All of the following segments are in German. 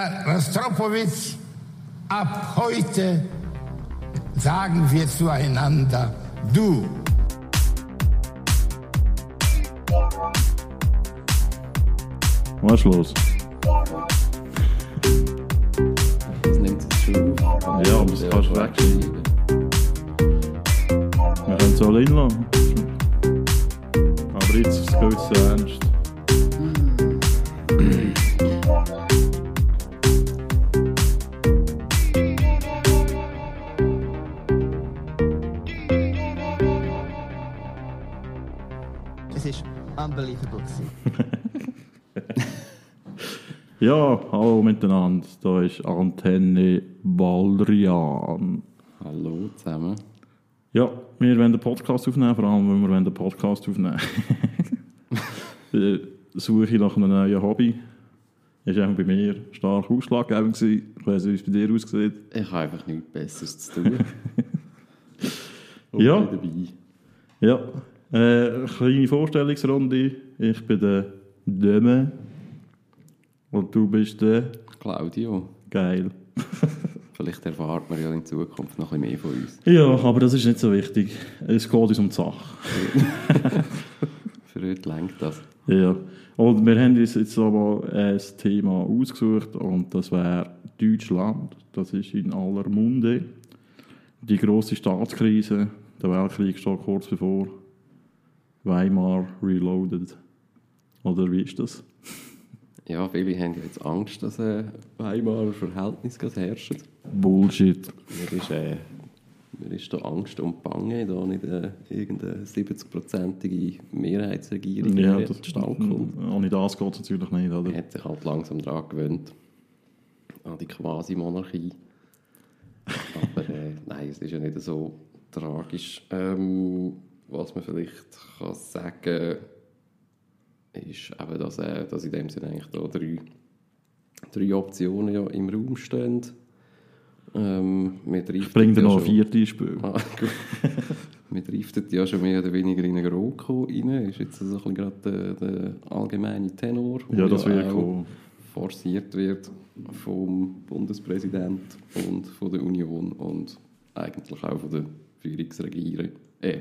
Herr Rostropowitsch, ab heute sagen wir zueinander du. Was ist los? Das nimmt es schon auf. Ja, aber das kannst du wegschneiden. Wir können es alle lassen. Aber jetzt ist es so ernst. Unbelievable. gewesen. Ja, hallo miteinander. Da ist Antenne Baldrian. Hallo zusammen. Ja, wir wollen den Podcast aufnehmen, vor allem, wenn wir den Podcast aufnehmen Die Suche nach einem neuen Hobby ist einfach bei mir stark ausschlaggebend gewesen. Ich weiss nicht, wie es bei dir aussieht. Ich habe einfach nichts Besseres zu tun. Und Ja. bin dabei. Ja, äh, kleine Vorstellungsrunde. Ich bin der Döme. Und du bist der Claudio, Geil. vielleicht erfahrt man ja in Zukunft noch ein bisschen mehr von uns. Ja, aber das ist nicht so wichtig. Es geht uns um die Sache. Für heute lenkt das. Ja. Und wir haben uns jetzt aber ein Thema ausgesucht und das wäre Deutschland. Das ist in aller Munde. Die große Staatskrise, der Weltkrieg steht kurz bevor. Weimar Reloaded. Oder wie ist das? Ja, viele haben ja jetzt Angst, dass äh, Weimarer Verhältnis herrschen. Bullshit. Mir ist, äh, mir ist da Angst und Bange, da nicht äh, irgendeine 70-prozentige Mehrheitsregierung Ja, das, zustande kommt. an das geht es natürlich nicht, oder? Man hat sich halt langsam daran gewöhnt, an die Quasi-Monarchie. Aber äh, nein, es ist ja nicht so tragisch. Ähm, was man vielleicht kann sagen ist eben, dass, äh, dass in dem Sinne eigentlich da drei, drei Optionen ja im Raum stehen. Ähm, noch ja ein schon- viertes Spiel. Ah. Wir driften ja schon mehr oder weniger in einen GroKo rein. Ist jetzt so ein bisschen gerade der, der allgemeine Tenor, Ja, der das wird auch kommen. forciert wird vom Bundespräsident und von der Union und eigentlich auch von der Führungsregierung, äh,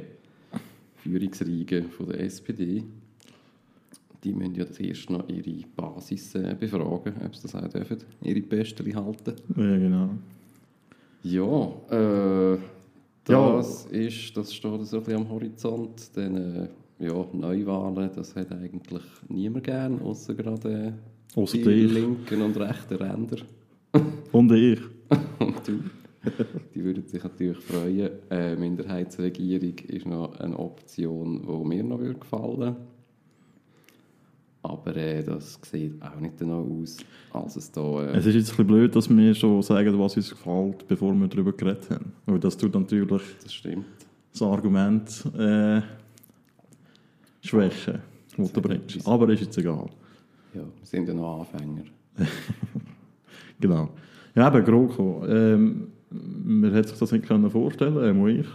Führungsriege von der SPD. Die müssen ja das erst noch ihre Basis äh, befragen, ob sie das auch dürfen, ihre Pesteli halten. Ja, genau. Ja, äh, Ja. das ist, das steht so ein bisschen am Horizont. Dann, äh, ja, Neuwahlen, das hat eigentlich niemand gern, außer gerade äh, die linken und rechten Ränder. Und ich. Und du. Die würden sich natürlich freuen. Äh, Minderheitsregierung ist noch eine Option, die mir noch würde gefallen Aber äh, das sieht auch nicht danach aus, als es da... Äh, Es ist jetzt ein bisschen blöd, dass wir schon sagen, was uns gefällt, bevor wir darüber geredet haben. Weil das tut natürlich das stimmt. das Argument äh, schwächen, das du bringst. Aber ist jetzt egal. Ja, wir sind ja noch Anfänger. Genau. Ja, eben, GroKo. Ähm, man hätte sich das nicht können vorstellen können, ich,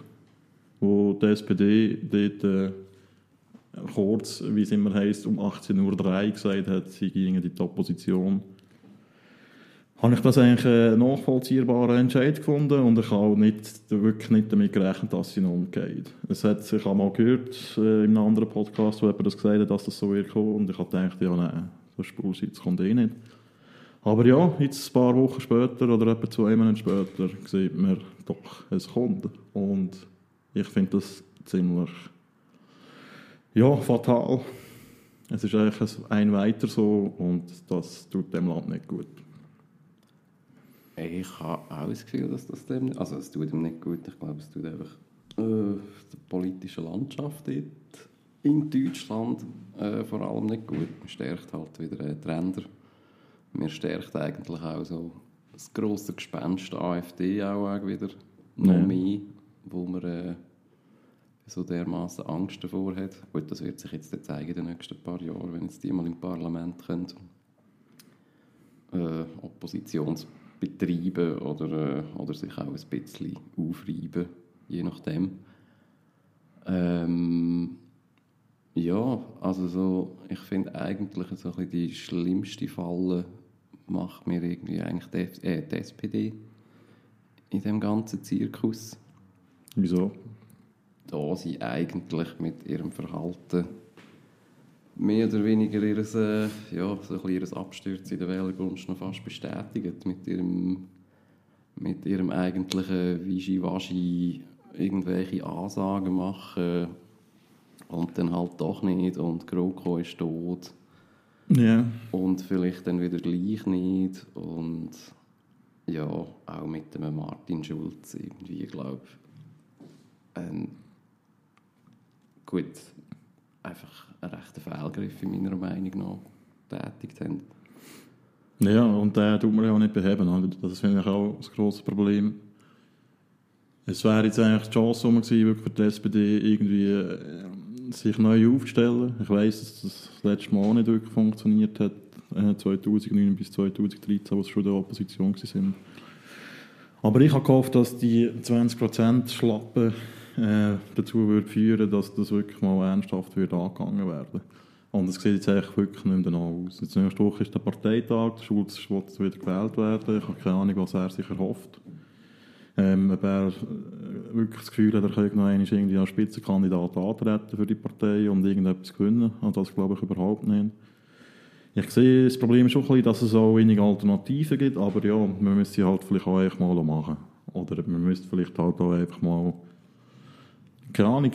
wo die SPD dort äh, kurz, wie es immer heisst, um 18.03 Uhr gesagt hat, sie gingen in die Opposition. Habe ich das eigentlich einen nachvollziehbaren Entscheid gefunden und ich habe auch nicht, wirklich nicht damit gerechnet, dass sie noch umgeht. Es hat sich einmal gehört äh, in einem anderen Podcast, wo jemand das gesagt hat, dass das so wird kommen und ich habe gedacht, ja nein, das ist Bullshit, das kommt eh nicht. Aber ja, jetzt ein paar Wochen später oder etwa zwei Monate später sieht man doch, es kommt. Und ich finde das ziemlich ja, fatal. Es ist eigentlich ein- weiter so und das tut dem Land nicht gut. Ich habe auch das Gefühl, dass das dem nicht... Also es tut ihm nicht gut. Ich glaube, es tut einfach äh, der politischen Landschaft dort in Deutschland äh, vor allem nicht gut. Man stärkt halt wieder äh, die Ränder. Man stärkt eigentlich auch so das grosse Gespenst AfD auch, auch wieder noch Ja. mehr, wo man äh, so dermaßen Angst davor hat. Gut, das wird sich jetzt zeigen in den nächsten paar Jahren, wenn jetzt die mal im Parlament können äh, Oppositionsbetriebe oder, äh, oder sich auch ein bisschen aufreiben, je nachdem. Ähm, ja, also so, ich finde eigentlich so ein bisschen die schlimmste Falle, macht mir irgendwie eigentlich die, äh, die SPD in dem ganzen Zirkus. Wieso? Da sie eigentlich mit ihrem Verhalten mehr oder weniger ihres, äh, ja, so ein bisschen ihres Absturz in der Wählergunst noch fast bestätigen. Mit ihrem, mit ihrem eigentlichen Wischiwaschi irgendwelche Ansagen machen und dann halt doch nicht und GroKo ist tot Ja. und vielleicht dann wieder gleich nicht und ja, auch mit dem Martin Schulz irgendwie, glaube ich, ähm, gut, einfach ein rechter Fehlgriff in meiner Meinung nach tätigt haben. Ja, und den tut man ja auch nicht beheben. Das finde ich auch das grosse Problem. Es wäre jetzt eigentlich die Chance gewesen, wirklich für die SPD irgendwie äh, sich neu aufzustellen. Ich weiss, dass das letzte Mal nicht wirklich funktioniert hat, äh, 2009 bis 2013, wo sie schon in der Opposition waren. Aber ich habe gehofft, dass die 20% Schlappe äh, dazu würde führen dass das wirklich mal ernsthaft wird angegangen werden Und es sieht jetzt eigentlich wirklich nicht mehr danach aus. Jetzt nächste Woche ist der Parteitag, der Schulz jetzt wieder gewählt werden. Ich habe keine Ahnung, was er sich erhofft. Ähm, ob er äh, wirklich das Gefühl hat, er könnte noch einmal irgendwie als Spitzenkandidat antreten für die Partei und irgendetwas gewinnen. Und das glaube ich überhaupt nicht. Ich sehe, das Problem ist schon ein bisschen, dass es auch wenige Alternativen gibt, aber ja, man müsste sie halt vielleicht auch einfach mal machen. Oder man müsste vielleicht halt auch einfach mal, keine Ahnung,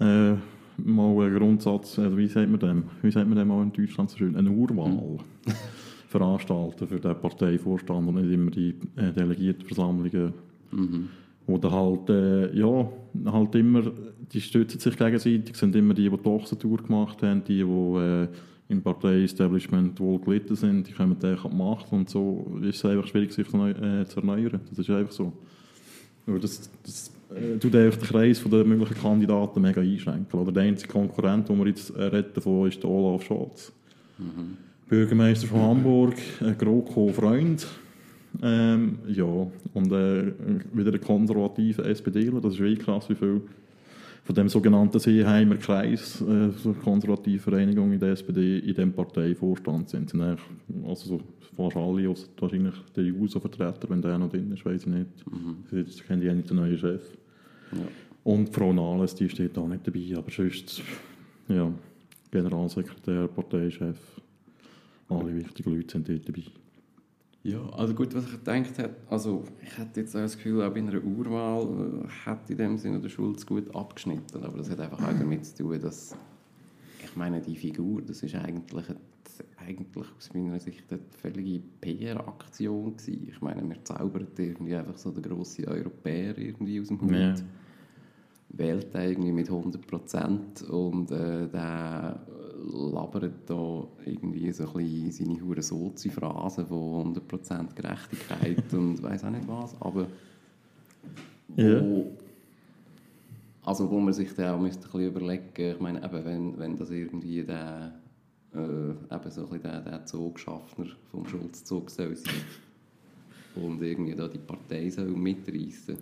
äh, mal einen Grundsatz, also wie sagt man dem, wie sagt man dem auch in Deutschland so schön, eine Urwahl veranstalten für den Parteivorstand und nicht immer die äh, Delegiertenversammlungen, wo dann halt, äh, ja, halt immer, die stützen sich gegenseitig, sind immer die, die die Ochsentour gemacht haben, die, die äh, im Partei-Establishment wohl gelitten sind, die kommen dann an die Macht und so ist es einfach schwierig, sich zu, äh, zu erneuern. Das ist einfach so. Aber das, das äh, tut den Kreis von der möglichen Kandidaten mega einschränken. Oder der einzige Konkurrent, den wir jetzt äh, retten davon, ist der Olaf Scholz. Bürgermeister von Hamburg, ein GroKo-Freund. Ähm, ja, und äh, wieder ein konservativer SPDler, das ist wirklich krass, wie viel von dem sogenannten Seeheimer Kreis, äh, so konservative Vereinigung in der SPD, in dem Parteivorstand sind. sind also so fast alle, außer wahrscheinlich der JUSO-Vertreter, wenn der noch drin ist, weiß ich nicht. Jetzt kennen die ja nicht den neuen Chef. Und Frau Nahles, die steht auch nicht dabei, aber sonst, ja, Generalsekretär, Parteichef, alle wichtigen Leute sind dort dabei. Ja, also gut, was ich gedacht habe, also ich hätte jetzt auch das Gefühl, auch bei einer Urwahl äh, hätte in dem Sinne der Schulz gut abgeschnitten, aber das hat einfach auch damit zu tun, dass, ich meine, die Figur, das ist eigentlich, eigentlich aus meiner Sicht eine völlige PR-Aktion gewesen. Ich meine, wir zaubern irgendwie einfach so den grossen Europäer irgendwie aus dem Hut. Ja. wählt irgendwie mit 100% und äh, der labert da irgendwie so ein bisschen seine hure Sozi-Phrasen von 100% Gerechtigkeit und weiß auch nicht was, aber wo, Ja. also wo man sich dann auch müsste ein bisschen überlegen, ich meine, eben, wenn, wenn das irgendwie der äh, eben so ein bisschen der, der Zogschaffner vom Schulzzug soll sein und irgendwie da die Partei soll mitreißen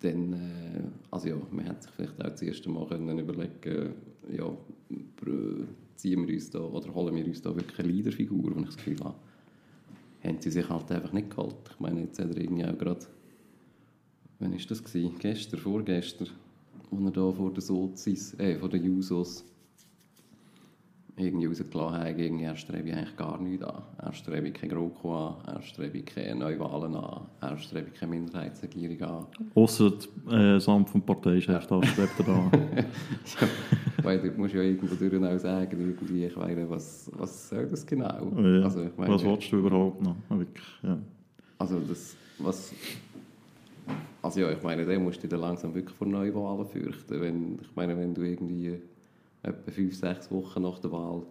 dann, äh, also ja, man hätte sich vielleicht auch das erste Mal können überlegen ja, ziehen wir uns da, oder holen wir uns da wirklich eine Leaderfigur, wo ich das Gefühl habe, haben sie sich halt einfach nicht geholt. Ich meine, jetzt hat er irgendwie auch gerade, wann war das? Gewesen? Gestern, vorgestern, als er da vor den Sozis, äh, vor den Jusos irgendwie rausgelassen hat, gegen er strebe ich eigentlich gar nichts an. Er strebe keine GroKo an, er strebe keine Neuwahlen an, er strebe keine Minderheitsregierung an. Ausser äh, das Amt vom Parteichef, da strebt er da. ja, weil du musst ja irgendwo auch sagen, irgendwie, ich meine, was, was soll das genau? Ja. Also, ich meine, Was willst du überhaupt noch? Ja, Wirklich, ja. Also das, was... Also ja, ich meine, der musst du dann langsam wirklich vor Neuwahlen fürchten. Wenn, ich meine, wenn du irgendwie etwa fünf, sechs Wochen nach der Wahl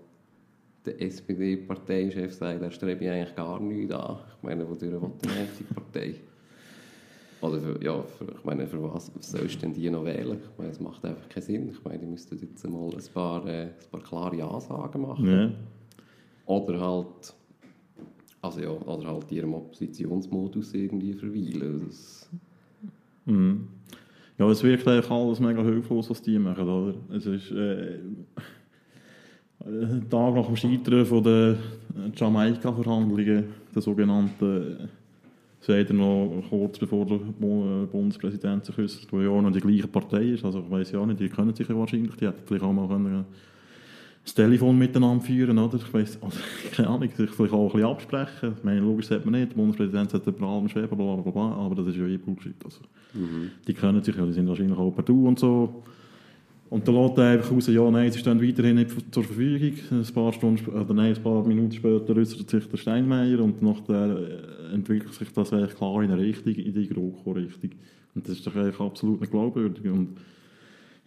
der SPD-Parteichef sagt, er strebe ich eigentlich gar nichts an. Ich meine, wodurch will denn die Partei? Oder für, ja, für, ich meine, für was sollst du denn die noch wählen? Ich meine, es macht einfach keinen Sinn. Ich meine, die müssten jetzt mal ein paar, äh, ein paar klare Ansagen machen. ja. Oder halt, also ja, oder halt ihrem Oppositionsmodus irgendwie verweilen. Das, Mhm. Ja, es wirkt eigentlich alles mega hilflos, was die machen, oder? Es ist äh, ein Tag nach dem Scheitern von der Jamaika-Verhandlungen, der sogenannten, sagt er noch kurz bevor der äh, Bundespräsident sich äußert, wo ja auch noch die gleiche Partei ist, also ich weiß ja auch nicht, die können sich ja wahrscheinlich, die hätten vielleicht auch mal können, äh, das Telefon miteinander führen, oder? Ich weiss, also, keine Ahnung, sich vielleicht auch ein bisschen absprechen. Ich meine, logisch sagt man nicht, der Bundespräsident sollte über allem schweben, bla bla bla, aber das ist ja eh Bullshit. Also, Die können sich ja, die sind wahrscheinlich auch per Du und so. Und dann lässt er einfach raus, ja, nein, sie stehen weiterhin nicht zur Verfügung. Ein paar Stunden, oder nein, ein paar Minuten später äußert sich der Steinmeier und nachher äh, entwickelt sich das eigentlich klar in eine Richtung, in die GroKo-Richtung. Und das ist doch eigentlich absolut nicht glaubwürdig. Und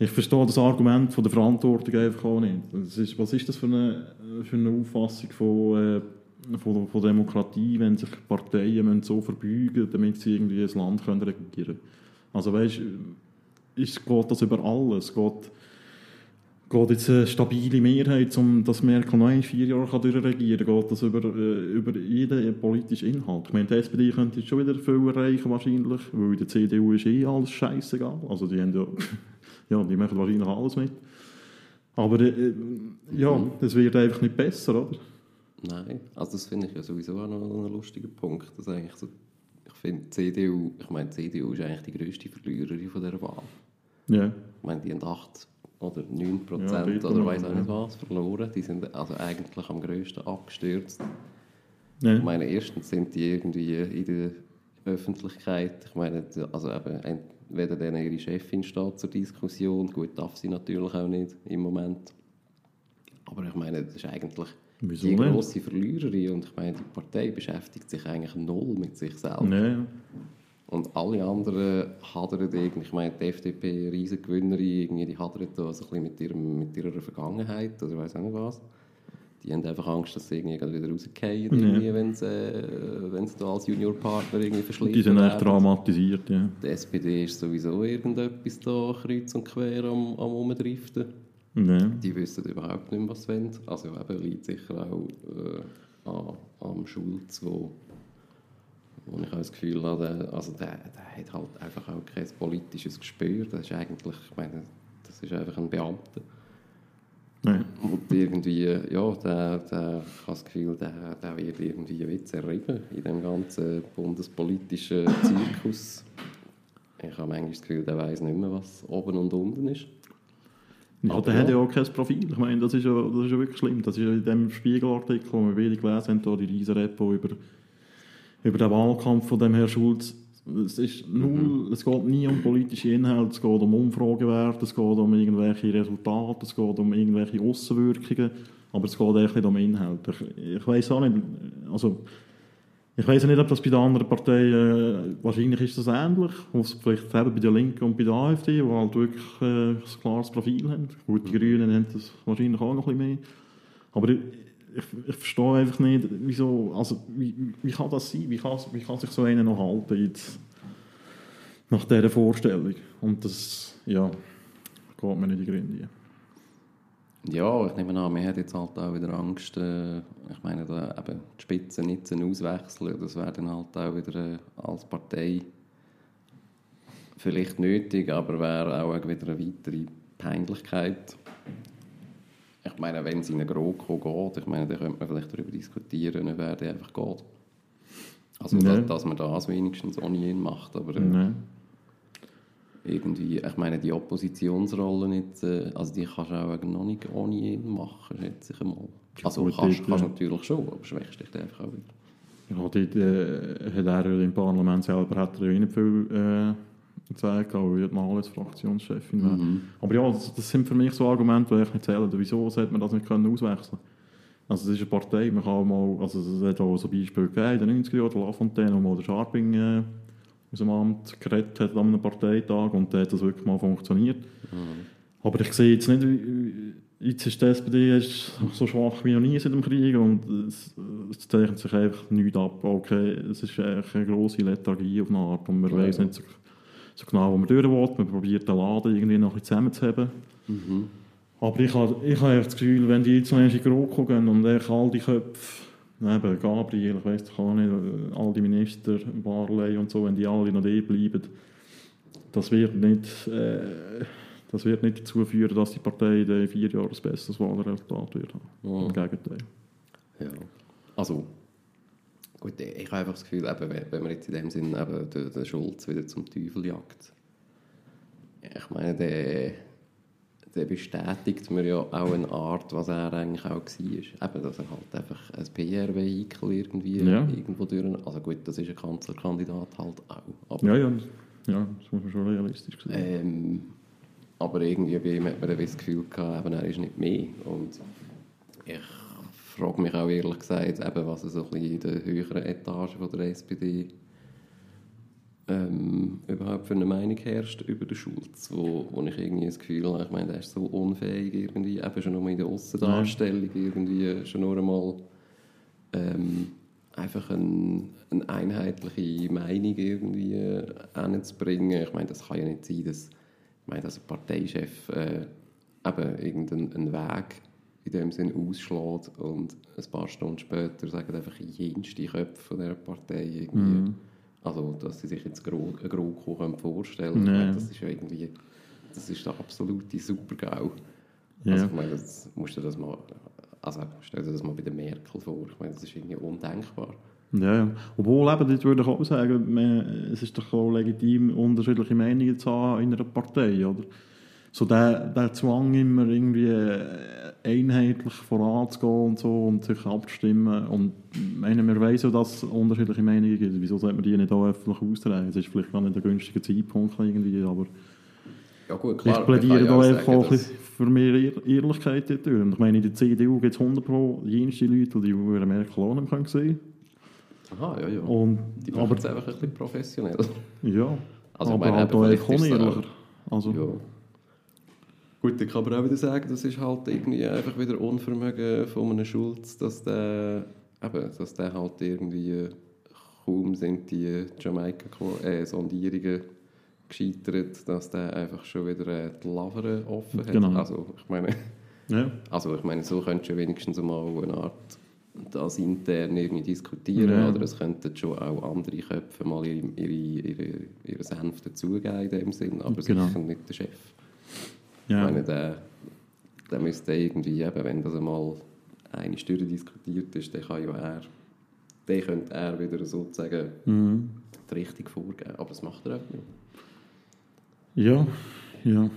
ich verstehe das Argument von der Verantwortung einfach auch nicht. Das ist, was ist das für eine, für eine Auffassung von, äh, von, von Demokratie, wenn sich Parteien so verbeugen damit sie irgendwie ein Land können regieren können? Also weißt, ist, geht das über alles? Geht, geht jetzt eine stabile Mehrheit, um dass Merkel noch ein, vier Jahre durchregieren kann? Geht das über, äh, über jeden politischen Inhalt? Ich meine, die SPD könnte jetzt schon wieder viel erreichen wahrscheinlich, weil der CDU ist eh alles scheißegal. Also die haben ja, ja, die machen wahrscheinlich alles mit. Aber äh, ja, das wird einfach nicht besser, oder? Nein, also das finde ich ja sowieso auch noch einen lustigen Punkt. Dass eigentlich so, ich finde, CDU, ich meine, CDU ist eigentlich die grösste Verliererin von dieser Wahl. Ja. Ich meine, die haben 8 oder 9 Ja, Prozent dort oder weiß auch nicht was verloren. Die sind also eigentlich am grössten abgestürzt. ja. Ich meine, erstens sind die irgendwie in der Öffentlichkeit, ich meine, also eben, entweder dann ihre Chefin steht zur Diskussion, gut, darf sie natürlich auch nicht im Moment. Aber ich meine, das ist eigentlich Wieso die grosse Verliererin und ich meine, die Partei beschäftigt sich eigentlich null mit sich selbst. Ja. Und alle anderen hadern irgendwie, ich meine, die FDP, Riesengewinnerin, irgendwie, die hadern da so ein bisschen mit, ihrem, mit ihrer Vergangenheit oder weiß auch nicht was. Die haben einfach Angst, dass sie irgendwie wieder rausgehen, irgendwie, wenn sie, äh, wenn sie da als Juniorpartner irgendwie verschliffen Die sind echt werden. dramatisiert, ja. Die SPD ist sowieso irgendetwas da kreuz und quer am, am Umdriften. ja. Die wissen überhaupt nicht mehr, was sie wollen. Also eben liegt sicher auch äh, an, am Schulz, wo, wo ich auch das Gefühl habe, der, also der, der hat halt einfach auch kein politisches Gespür. Das ist eigentlich, ich meine, das ist einfach ein Beamter. ja. Und irgendwie, ja, der, der, ich habe das Gefühl, der, der wird irgendwie wie zerrieben in dem ganzen bundespolitischen Zirkus. Ich habe manchmal das Gefühl, der weiß nicht mehr, was oben und unten ist. Ja, Aber der hat ja. auch kein Profil. Ich meine, das ist ja, das ist ja wirklich schlimm. Das ist ja in dem Spiegelartikel, den wir beide gelesen haben, da die riesen Repo über, über den Wahlkampf von dem Herrn Schulz. Es, ist null, es geht nie um politische Inhalte, es geht um Umfragewerte, es geht um irgendwelche Resultate, es geht um irgendwelche Aussenwirkungen, aber es geht nicht um Inhalte. Ich, ich weiß auch nicht, also ich weiß nicht, ob das bei den anderen Parteien, äh, wahrscheinlich ist das ähnlich, was vielleicht eben bei der Linken und bei der AfD, die halt wirklich äh, ein klares Profil haben. Gut, die Grünen haben das wahrscheinlich auch noch ein bisschen mehr. Aber ich, ich, verstehe einfach nicht, wieso, also wie, wie kann das sein? Wie kann, wie kann sich so einer noch halten jetzt, nach dieser Vorstellung? Und das, ja, geht mir nicht in die Gründe. Ja, ich nehme an, man hat jetzt halt auch wieder Angst, äh, ich meine, da eben die Spitzen nicht zu auswechseln, das wäre dann halt auch wieder äh, als Partei vielleicht nötig, aber wäre auch wieder eine weitere Peinlichkeit. Ich meine, wenn es in eine GroKo geht, ich meine, dann könnte man vielleicht darüber diskutieren, wer der einfach geht. Also, Ja. dass, dass man das wenigstens ohne ihn macht, aber... Äh, Nein. irgendwie, ich meine, die Oppositionsrolle nicht, äh, also die kannst du auch noch nicht ohne ihn machen, schätze ich einmal. Also gut, kannst, ja. natürlich schon, aber schwächst dich einfach auch wieder. Ja, dort äh, hat er im Parlament selber hat er ja nicht viel äh, zu sagen, weil er mal als Fraktionschefin wäre. Aber ja, das, das sind für mich so Argumente, die ich nicht zählen. Wieso sollte man das nicht können auswechseln Also es ist eine Partei, man kann mal, also es hat auch so Beispiele gegeben, in den 90er Jahren, der Lafontaine, wo mal der Scharping äh, aus dem Amt geredet hat an einem Parteitag und da hat das wirklich mal funktioniert. Aber ich sehe jetzt nicht, jetzt ist die SPD ist so schwach wie noch nie seit dem Krieg und es, es zeichnet sich einfach nichts ab. Okay, es ist eine grosse Lethargie auf eine Art und man Ja. weiß nicht so, so genau, wo man durch will. Man probiert den Laden irgendwie noch ein bisschen zusammenzuheben. Aber ich habe, ich habe das Gefühl, wenn die jetzt noch in die GroKo gehen und all die Köpfe, eben Gabriel, ich doch auch nicht, all die Minister, Barley und so, wenn die alle noch da bleiben, das wird nicht, äh, das wird nicht dazu führen, dass die Partei in den vier Jahren ein besseres Wahlresultat wird haben. Ja. Im Gegenteil. Ja. also, gut, ich habe einfach das Gefühl, eben, wenn- man jetzt in dem Sinn eben den, den Schulz wieder zum Teufel jagt, ich meine, der, der bestätigt mir ja auch eine Art, was er eigentlich auch war. Eben, dass er halt einfach ein PR-Vehikel irgendwie Ja. irgendwo durch... Also gut, das ist ein Kanzlerkandidat halt auch. Aber Ja, ja, das- ja, das muss man schon realistisch sehen. ähm, aber irgendwie bei ihm hat man das Gefühl gehabt, eben, er ist nicht mehr. Und ich frage mich auch ehrlich gesagt, eben, was so ein bisschen in der höheren Etage von der SPD ähm, überhaupt für eine Meinung herrscht über den Schulz, wo, wo ich irgendwie das Gefühl habe, ich meine, der ist so unfähig irgendwie, eben schon nur in der Aussendarstellung irgendwie, schon nur einmal ähm, einfach ein, eine einheitliche Meinung irgendwie äh, hinzubringen. Ich meine, das kann ja nicht sein, dass, ich meine, dass ein Parteichef äh, eben irgendeinen einen Weg in dem Sinn ausschlägt und ein paar Stunden später sagen einfach jenste Köpfe von dieser Partei irgendwie, also dass sie sich jetzt Gro eine GroKo vorstellen können. Nee. meine, Das ist ja irgendwie, das ist der absolute Super-GAU. Ja. Also ich meine, das musst du das mal, also stell dir das mal bei der Merkel vor. Ich meine, das ist irgendwie undenkbar. Ja, ja. Obwohl, eben, das würde ich auch sagen, man, es ist doch auch legitim, unterschiedliche Meinungen zu haben in einer Partei, oder? So der, der Zwang, immer irgendwie äh, einheitlich voranzugehen und so und sich abzustimmen. Und ich meine, wir wissen dass es unterschiedliche Meinungen gibt. Wieso sollte man die nicht auch öffentlich austragen? Es ist vielleicht gar nicht der günstige Zeitpunkt irgendwie, aber Ja gut, ich man plädiere da einfach auch ein für mehr Ehr- Ehrlichkeit dort durch. Und ich meine, in der CDU gibt es 100 Pro jenste Leute, die über Merkel auch nicht sehen Aha, ja, ja. können. Die Und, machen aber es einfach ein bisschen professionell. ja, Also, ich aber meine, halt auch einfach unehrlicher. Also, Ja. Gut, dann kann man auch wieder sagen, das ist halt irgendwie einfach wieder Unvermögen von einem Schulz, dass der, eben, dass der halt irgendwie kaum sind die Jamaika-Sondierungen gescheitert, dass der einfach schon wieder äh, die Lavere offen hat. Genau. Also ich meine, ja. also ich meine, so könntest du wenigstens mal eine Art das intern irgendwie diskutieren Ja. oder es könnten schon auch andere Köpfe mal ihre, ihre, ihre, ihre Senf dazugeben in dem Sinn, aber Genau. sicher nicht der Chef. Ja. Ich meine, der, der müsste irgendwie, eben, wenn das einmal eine Stunde diskutiert ist, dann kann ja er, dann könnte er wieder sozusagen Mhm. die Richtung vorgeben, aber das macht er auch nicht. Ja, ja.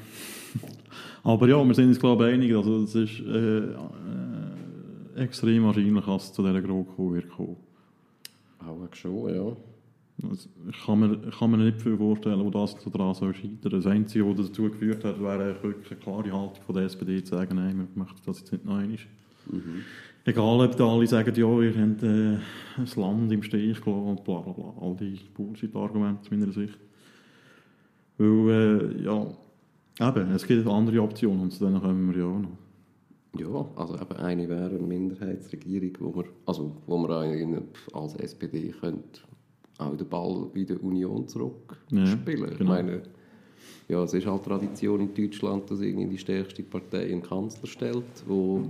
Aber ja, wir sind uns glaube ich einig, also es ist äh, äh, extrem wahrscheinlich, dass es zu dieser GroKo wird kommen. Auch schon, ja. Also, ich kann mir, ich kann mir nicht viel vorstellen, wo das daran soll scheitern. Das Einzige, was dazu geführt hat, wäre wirklich eine klare Haltung von der SPD zu sagen, nein, wir möchten das jetzt nicht noch einmal. Egal, ob da alle sagen, ja, ihr habt äh, ein Land im Stich gelassen und bla bla bla. All die Bullshit-Argumente aus meiner Sicht. Weil, äh, ja, eben, es gibt andere Optionen und zu denen kommen wir ja auch noch. Ja, also eben eine wäre eine Minderheitsregierung, wo wir, also wo wir als SPD könnte auch den Ball bei der Union zurückspielen. Ja, Ich genau. meine, ja, es ist halt Tradition in Deutschland, dass irgendwie die stärkste Partei einen Kanzler stellt, wo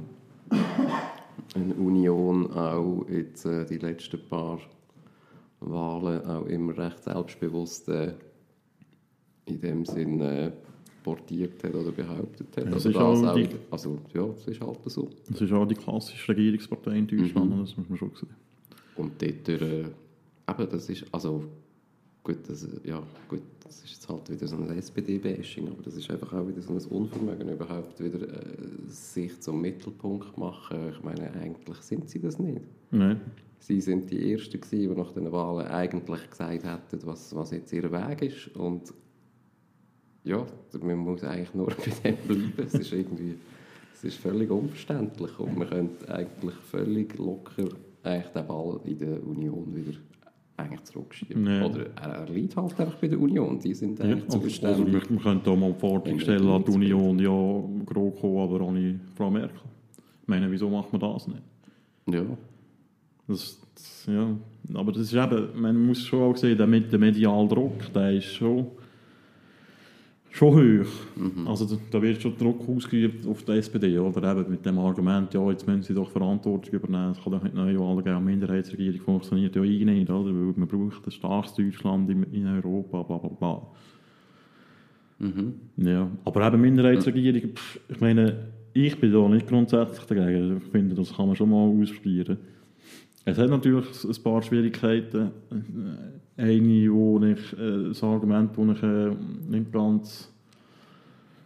eine Union auch jetzt äh, die letzten paar Wahlen auch immer recht selbstbewusst äh, in dem Sinn äh, portiert hat oder behauptet hat. Ja, es also, ist auch, die- also ja, es ist halt so. Das ist auch die klassische Regierungspartei in Deutschland, Mhm. das muss man schon sehen. Und dort, äh, eben, das ist, also, gut, das, ja, gut, das ist jetzt halt wieder so ein SPD-Bashing, aber das ist einfach auch wieder so ein Unvermögen, überhaupt wieder äh, sich zum Mittelpunkt machen. Ich meine, eigentlich sind sie das nicht. Nein. Sie sind die Ersten gewesen, die nach den Wahlen eigentlich gesagt hätten, was, was jetzt ihr Weg ist. Und ja, man muss eigentlich nur bei dem bleiben. Es ist irgendwie, es ist völlig unverständlich und man könnte eigentlich völlig locker eigentlich den Ball in der Union wieder eigentlich zurückschieben. Nee. Oder er, er liegt halt einfach bei der Union. Die sind Ja, eigentlich also, also zuständig. wir, wir könnten auch mal die Forderung stellen an die Union, ja, GroKo, aber ohne Frau Merkel. Ich meine, wieso macht man das nicht? Ja. Das, das, ja, aber das ist eben, man muss schon auch sehen, der, der mediale Druck, der ist schon, schon hoch. Also da, wird schon Druck ausgeübt auf die SPD, oder eben mit dem Argument, ja, jetzt müssen sie doch Verantwortung übernehmen, es kann doch nicht geben, eine Minderheitsregierung funktioniert ja eh nicht, oder? weil man braucht ein starkes Deutschland in, in Europa, bla bla bla. Ja, aber eben Minderheitsregierung, pff, ich meine, ich bin da nicht grundsätzlich dagegen. Ich finde, das kann man schon mal ausprobieren. Es hat natürlich ein paar Schwierigkeiten. Eine, wo ich, äh, das Argument, das ich äh, nicht ganz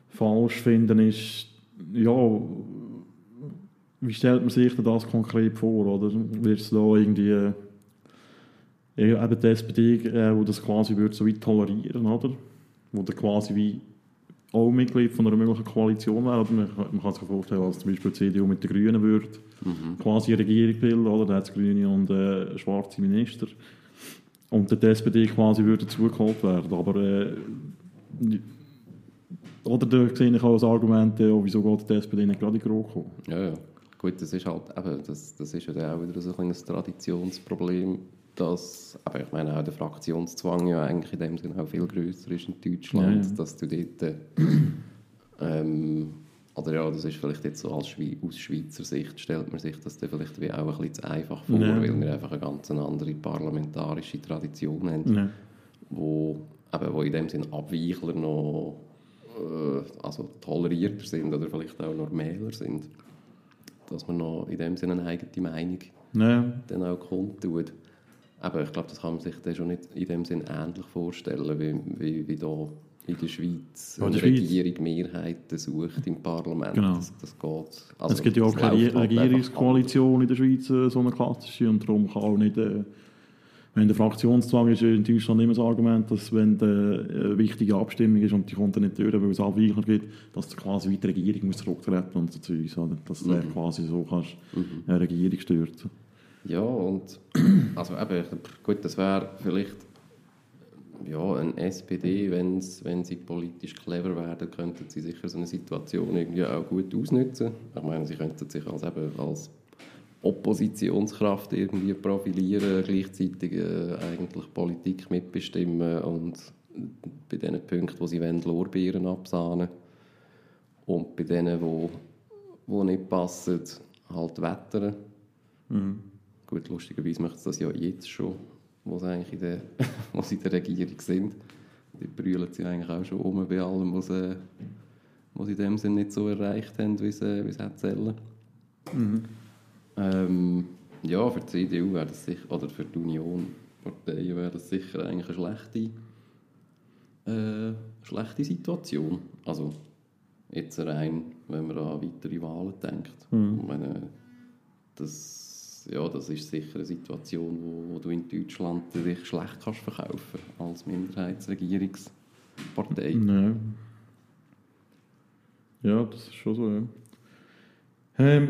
falsch finde, ist, ja, wie stellt man sich das konkret vor? Oder wird es da irgendwie äh, eben die SPD, äh, wo das quasi würde so weit tolerieren, oder? Wo der quasi wie auch Mitglied von einer möglichen Koalition wäre. Oder man, man kann sich vorstellen, dass zum Beispiel die CDU mit den Grünen würde quasi eine Regierung bilden, oder? Da hat es Grüne und äh, schwarze Minister. Und der SPD quasi würde dazugeholt werden. Aber äh, oder da sehe ich auch das Argument, äh, oh, wieso geht die SPD nicht gerade in GroKo? Ja, ja. Gut, das ist halt eben, das, das ist ja auch wieder so ein kleines Traditionsproblem, dass, aber ich meine auch der Fraktionszwang ja eigentlich in dem Sinne auch viel grösser ist in Deutschland, Ja, ja. dass du dort, äh, ähm, oder ja, das ist vielleicht jetzt so als Schwei aus Schweizer Sicht stellt man sich das dann vielleicht wie auch ein bisschen zu einfach vor, Ja. weil wir einfach eine ganz andere parlamentarische Tradition haben Ja. wo, eben, wo in dem Sinn Abweichler noch äh, also tolerierter sind oder vielleicht auch normaler sind. Dass man noch in dem Sinne eine eigene Meinung Ja. dann auch kundtut. Aber ich glaube, das kann man sich dann schon nicht in dem Sinn ähnlich vorstellen, wie, wie, wie da in der Schweiz in eine der Regierung Mehrheiten sucht im Parlament. Genau. Das, das geht. Also, es gibt ja auch keine Regierungskoalition in der Schweiz, äh, so eine klassische, und darum kann auch nicht, äh, wenn der Fraktionszwang ist, in Deutschland immer das Argument, dass wenn eine äh, wichtige Abstimmung ist und die kommt dann nicht durch, weil es Abweichler gibt, dass quasi die Regierung muss zurücktreten und so oder? Dass du Mhm. quasi so kannst eine Regierung stürzen. Ja, und also eben, gut, das wäre vielleicht ja, ein SPD, wenn's, wenn sie politisch clever werden, könnten sie sicher so eine Situation irgendwie auch gut ausnutzen. Ich meine, sie könnten sich als, eben als Oppositionskraft irgendwie profilieren, gleichzeitig äh, eigentlich Politik mitbestimmen und bei den Punkten, wo sie wollen, Lorbeeren absahnen und bei denen, wo, wo nicht passen, halt wettern. Gut, lustigerweise möchten sie das ja jetzt schon, wo sie eigentlich in der, wo sie in der Regierung sind. Die brüllen sie eigentlich auch schon um bei allem, was sie, was sie in dem Sinne nicht so erreicht haben, wie sie, wie sie hätten sollen. Ähm, ja, für die CDU wäre das sicher, oder für die Union Parteien wäre das sicher eigentlich eine schlechte, äh, schlechte Situation. Also jetzt rein, wenn man an weitere Wahlen denkt. Ich meine, das, ja, das ist sicher eine Situation, wo, wo du in Deutschland dich schlecht kannst verkaufen als Minderheitsregierungspartei. Ja. ja, das ist schon so. Ja. Ähm,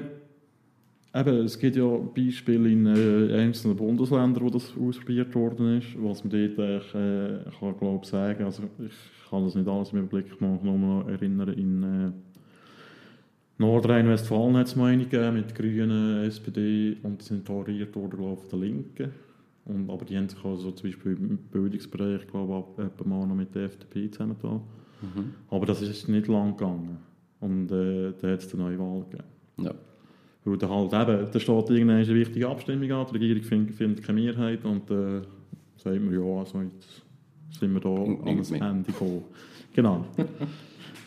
eben, es gibt ja Beispiele in äh, einzelnen Bundesländern, wo das ausprobiert worden ist. Was man dort eigentlich, äh, kann, glaub, sagen also ich kann das nicht alles im Blick noch, noch mal erinnern, in äh, Nordrhein-Westfalen hat es mal eine gegeben mit Grünen, SPD und die sind toleriert worden, glaube ich, von der Linken. Und, aber die haben sich also zum Beispiel im Bildungsbereich, glaube ich, ab- mal noch mit der FDP zusammengetan. Aber das ist nicht lang gegangen. Und äh, da hat es eine neue Wahl gegeben. Ja. Weil da halt eben, da steht irgendeine wichtige Abstimmung an, die Regierung findet, findet keine Mehrheit und äh, sagt man, ja, also jetzt sind wir da mehr. Ende gekommen. Genau.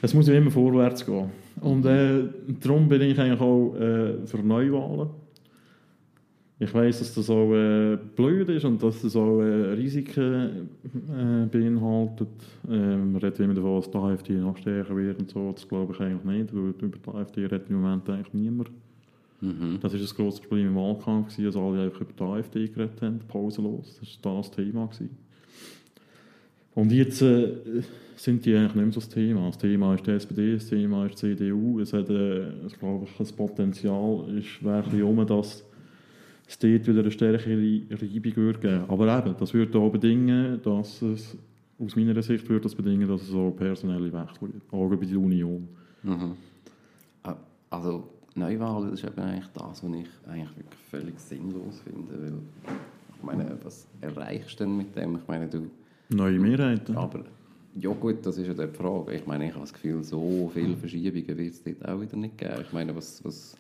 es muss ja immer vorwärts gehen. Und äh, darum bin ich eigentlich auch äh, für Neuwahlen. Ich weiß, dass das auch äh, blöd ist und dass das auch äh, Risiken äh, beinhaltet. Äh, man redet immer davon, dass die AfD noch stärker wird und so. Das glaube ich eigentlich nicht, weil über die AfD redet im Moment eigentlich niemand. Das war ein grosses Problem im Wahlkampf, dass alle einfach über die AfD geredet haben, pausenlos. Das war das Thema. Gewesen. Und jetzt äh, sind die eigentlich nicht mehr so das Thema. Das Thema ist die SPD, das Thema ist die CDU. Es hat, äh, glaube ich, das Potenzial ist ein bisschen um, dass es dort wieder eine stärkere Reibung würde geben. Aber eben, das würde auch bedingen, dass es, aus meiner Sicht würde das bedingen, dass es auch personelle Wechsel gibt, auch bei der Union. Ah, Also Neuwahlen, ist eben eigentlich das, was ich eigentlich wirklich völlig sinnlos finde. Weil, ich meine, was erreichst du denn mit dem? Ich meine, du... Neue Mehrheiten. Aber ja gut, das ist ja die Frage. Ich meine, ich habe das Gefühl, so viele Verschiebungen wird es dort auch wieder nicht geben. Ich meine, was, was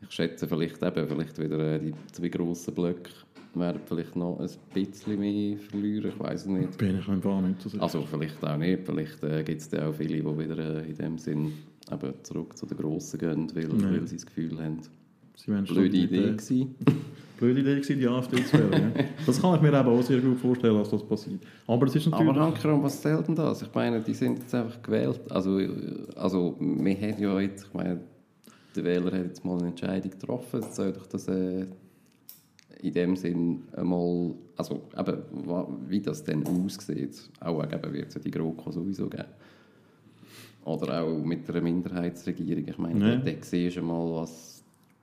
ich schätze vielleicht eben, vielleicht wieder äh, die zwei grossen Blöcke werden vielleicht noch ein bisschen mehr verlieren, ich weiß nicht. Bin ich einfach nicht so sicher. Also vielleicht auch nicht, vielleicht äh, gibt es da auch viele, die wieder äh, in dem Sinn eben zurück zu den Grossen gehen, weil, weil sie das Gefühl haben, Sie Blöde Idee gewesen. Blöde Idee gewesen, die AfD zu wählen. ja. Das kann ich mir eben auch sehr gut vorstellen, dass das passiert. Aber es ist natürlich... Aber Hankerum, was zählt denn das? Ich meine, die sind jetzt einfach gewählt. Also, also wir haben ja jetzt, ich meine, der Wähler hat jetzt mal eine Entscheidung getroffen. Jetzt soll doch das äh, in dem Sinn einmal, also eben, wie das dann aussieht, auch eben wird es ja die GroKo sowieso geben. Oder auch mit einer Minderheitsregierung. Ich meine, da, da siehst du mal, was,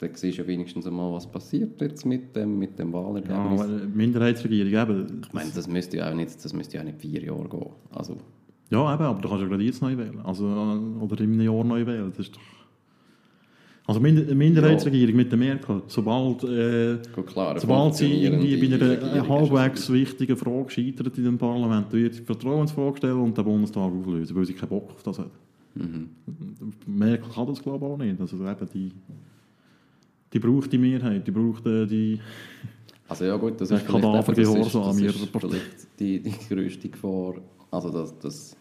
da siehst du ja wenigstens einmal, was passiert jetzt mit dem, mit dem ja, Wahlergebnis. aber Minderheitsregierung eben. Ich meine, das müsste ja auch nicht, das müsste ja auch nicht vier Jahre gehen. Also, Ja, eben, aber du kannst ja gerade jetzt neu wählen. Also, äh, oder in einem Jahr neu wählen. Das ist doch... Also eine Minderheitsregierung mit der Merkel, sobald, äh, klar, sobald sie irgendwie bei einer halbwegs wichtigen Frage scheitert in dem Parlament, dann wird die Vertrauensfrage stellen und den Bundestag auflösen, weil sie keinen Bock auf das hat. Mhm. Merkel kann das glaube ich auch nicht. Also eben die, die braucht die Mehrheit, die braucht äh, die... Also ja gut, das ist vielleicht, eben, das ist, das ist vielleicht die, die grösste Gefahr. Also das, das,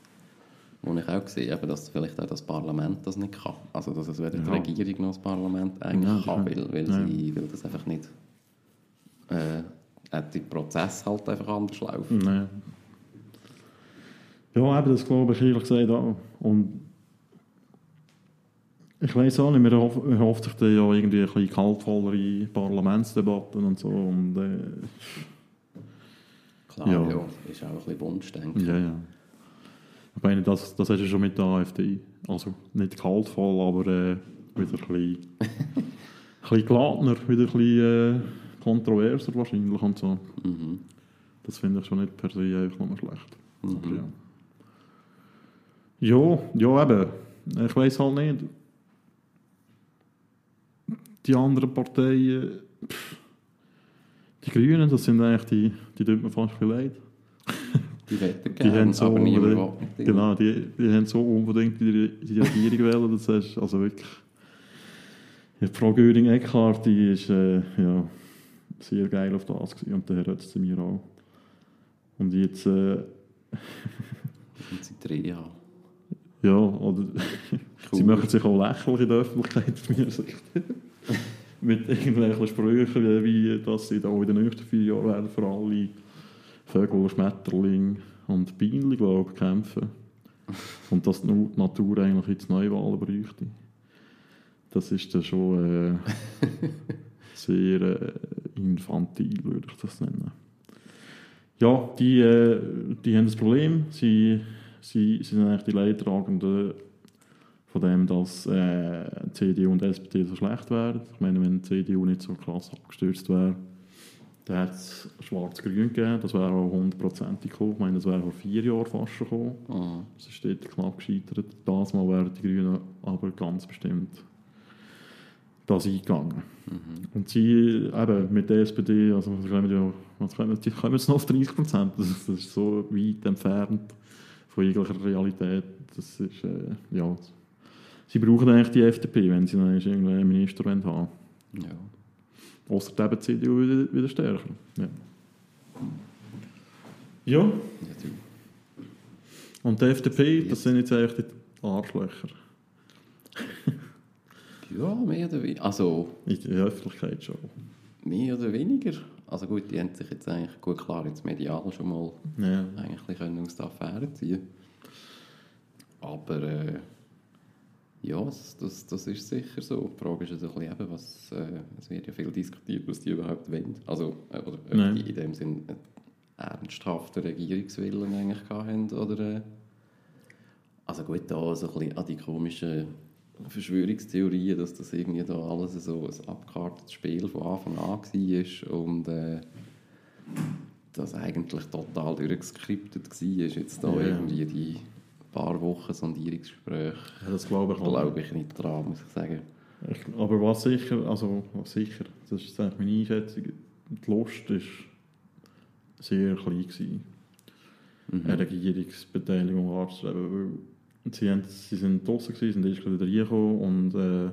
was ich auch sehe, eben, dass vielleicht auch das Parlament das nicht kann. Also dass es weder Ja. die Regierung noch das Parlament eigentlich Ja, kann, weil, weil, Ja. sie, weil das einfach nicht... Äh, auch die Prozesse halt einfach anders laufen. Nee. Ja, eben, das glaube ich ehrlich gesagt auch. Und ich weiß auch nicht, man erhoff- erhofft sich dann ja irgendwie ein bisschen kaltvollere Parlamentsdebatten und so. Und, äh, Klar, Ja. ja. ist auch ein bisschen Wunschdenken. ja, ja. Ich meine, das, das hast du schon mit der AfD. Also nicht kaltvoll, aber äh, wieder ein bisschen, ein bisschen geladener, wieder ein bisschen äh, kontroverser wahrscheinlich und so. Mhm. Das finde ich schon nicht per se einfach nur schlecht. Mhm. Aber ja. ja, ja eben. Ich weiß halt nicht. Die anderen Parteien, pff, die Grünen, das sind eigentlich die, die tut mir fast ein leid. Die hätten Die haben so aber niemand unbedingt, will mit denen. genau, die, die haben so unbedingt die, die Regierung wählen, das ist also wirklich. Frau Göring-Eckardt, die ist äh, ja, sehr geil auf das gewesen, und der Herr Özdemir auch. Und jetzt, äh, Und sie drehen ja. ja, oder sie Cool. machen sich auch lächerlich in der Öffentlichkeit aus meiner Sicht. Mit irgendwelchen Sprüchen, wie, wie dass sie da in den nächsten vier Jahren werden für alle Vögel, Schmetterlinge und Bienen, glaube ich, kämpfen. Und dass die Natur eigentlich jetzt Neuwahlen bräuchte. Das ist dann schon äh, sehr äh, infantil, würde ich das nennen. Ja, die, äh, die haben das Problem. Sie, sie, sie sind eigentlich die Leidtragenden von dem, dass äh, CDU und SPD so schlecht wären. Ich meine, wenn die CDU nicht so krass abgestürzt wäre, dann hätte es schwarz-grün gegeben. Das wäre auch hundertprozentig gekommen. Ich meine, das wäre vor vier Jahren fast schon gekommen. Ah. Es ist dort knapp gescheitert. Das Mal wären die Grünen aber ganz bestimmt das eingegangen. Und sie eben mit der SPD, also was kommen ja, was kommen, die kommen jetzt noch auf 30 Prozent. Das, ist- das ist so weit entfernt von jeglicher Realität. Das ist, äh, ja, sie brauchen eigentlich die FDP, wenn sie noch irgendwie einen Minister wollen haben Ja. Außer die CDU wieder, wieder stärker. Ja. ja, Ja, und die FDP, das sind jetzt eigentlich die Arschlöcher. ja, mehr oder weniger. Also, In der Öffentlichkeit schon. mehr oder weniger. Also gut, die haben sich jetzt eigentlich, gut klar, jetzt medial schon mal Ja. eigentlich können aus der Affäre ziehen Aber äh, ja, das, das, ist sicher so. Die Frage ist also ein bisschen eben, was, äh, es wird ja viel diskutiert, was die überhaupt wollen. Also, äh, oder ob Nein. die in dem Sinn einen ernsthaften Regierungswillen eigentlich haben, oder... Äh, also gut, da so ein bisschen an die komischen Verschwörungstheorien, dass das irgendwie da alles so ein abgekartetes Spiel von Anfang an war und äh, das eigentlich total durchgeskriptet war, jetzt da Ja. irgendwie die paar Wochen Sondierungsgespräche, Ja, das glaube ich auch. glaube ich nicht dran, muss ich sagen. Ich, aber was sicher, also was sicher, das ist eigentlich meine Einschätzung, die Lust war sehr klein gewesen, eine Regierungsbeteiligung anzustreben, weil sie, haben, sie sind draussen gewesen, sind erst wieder reingekommen und äh,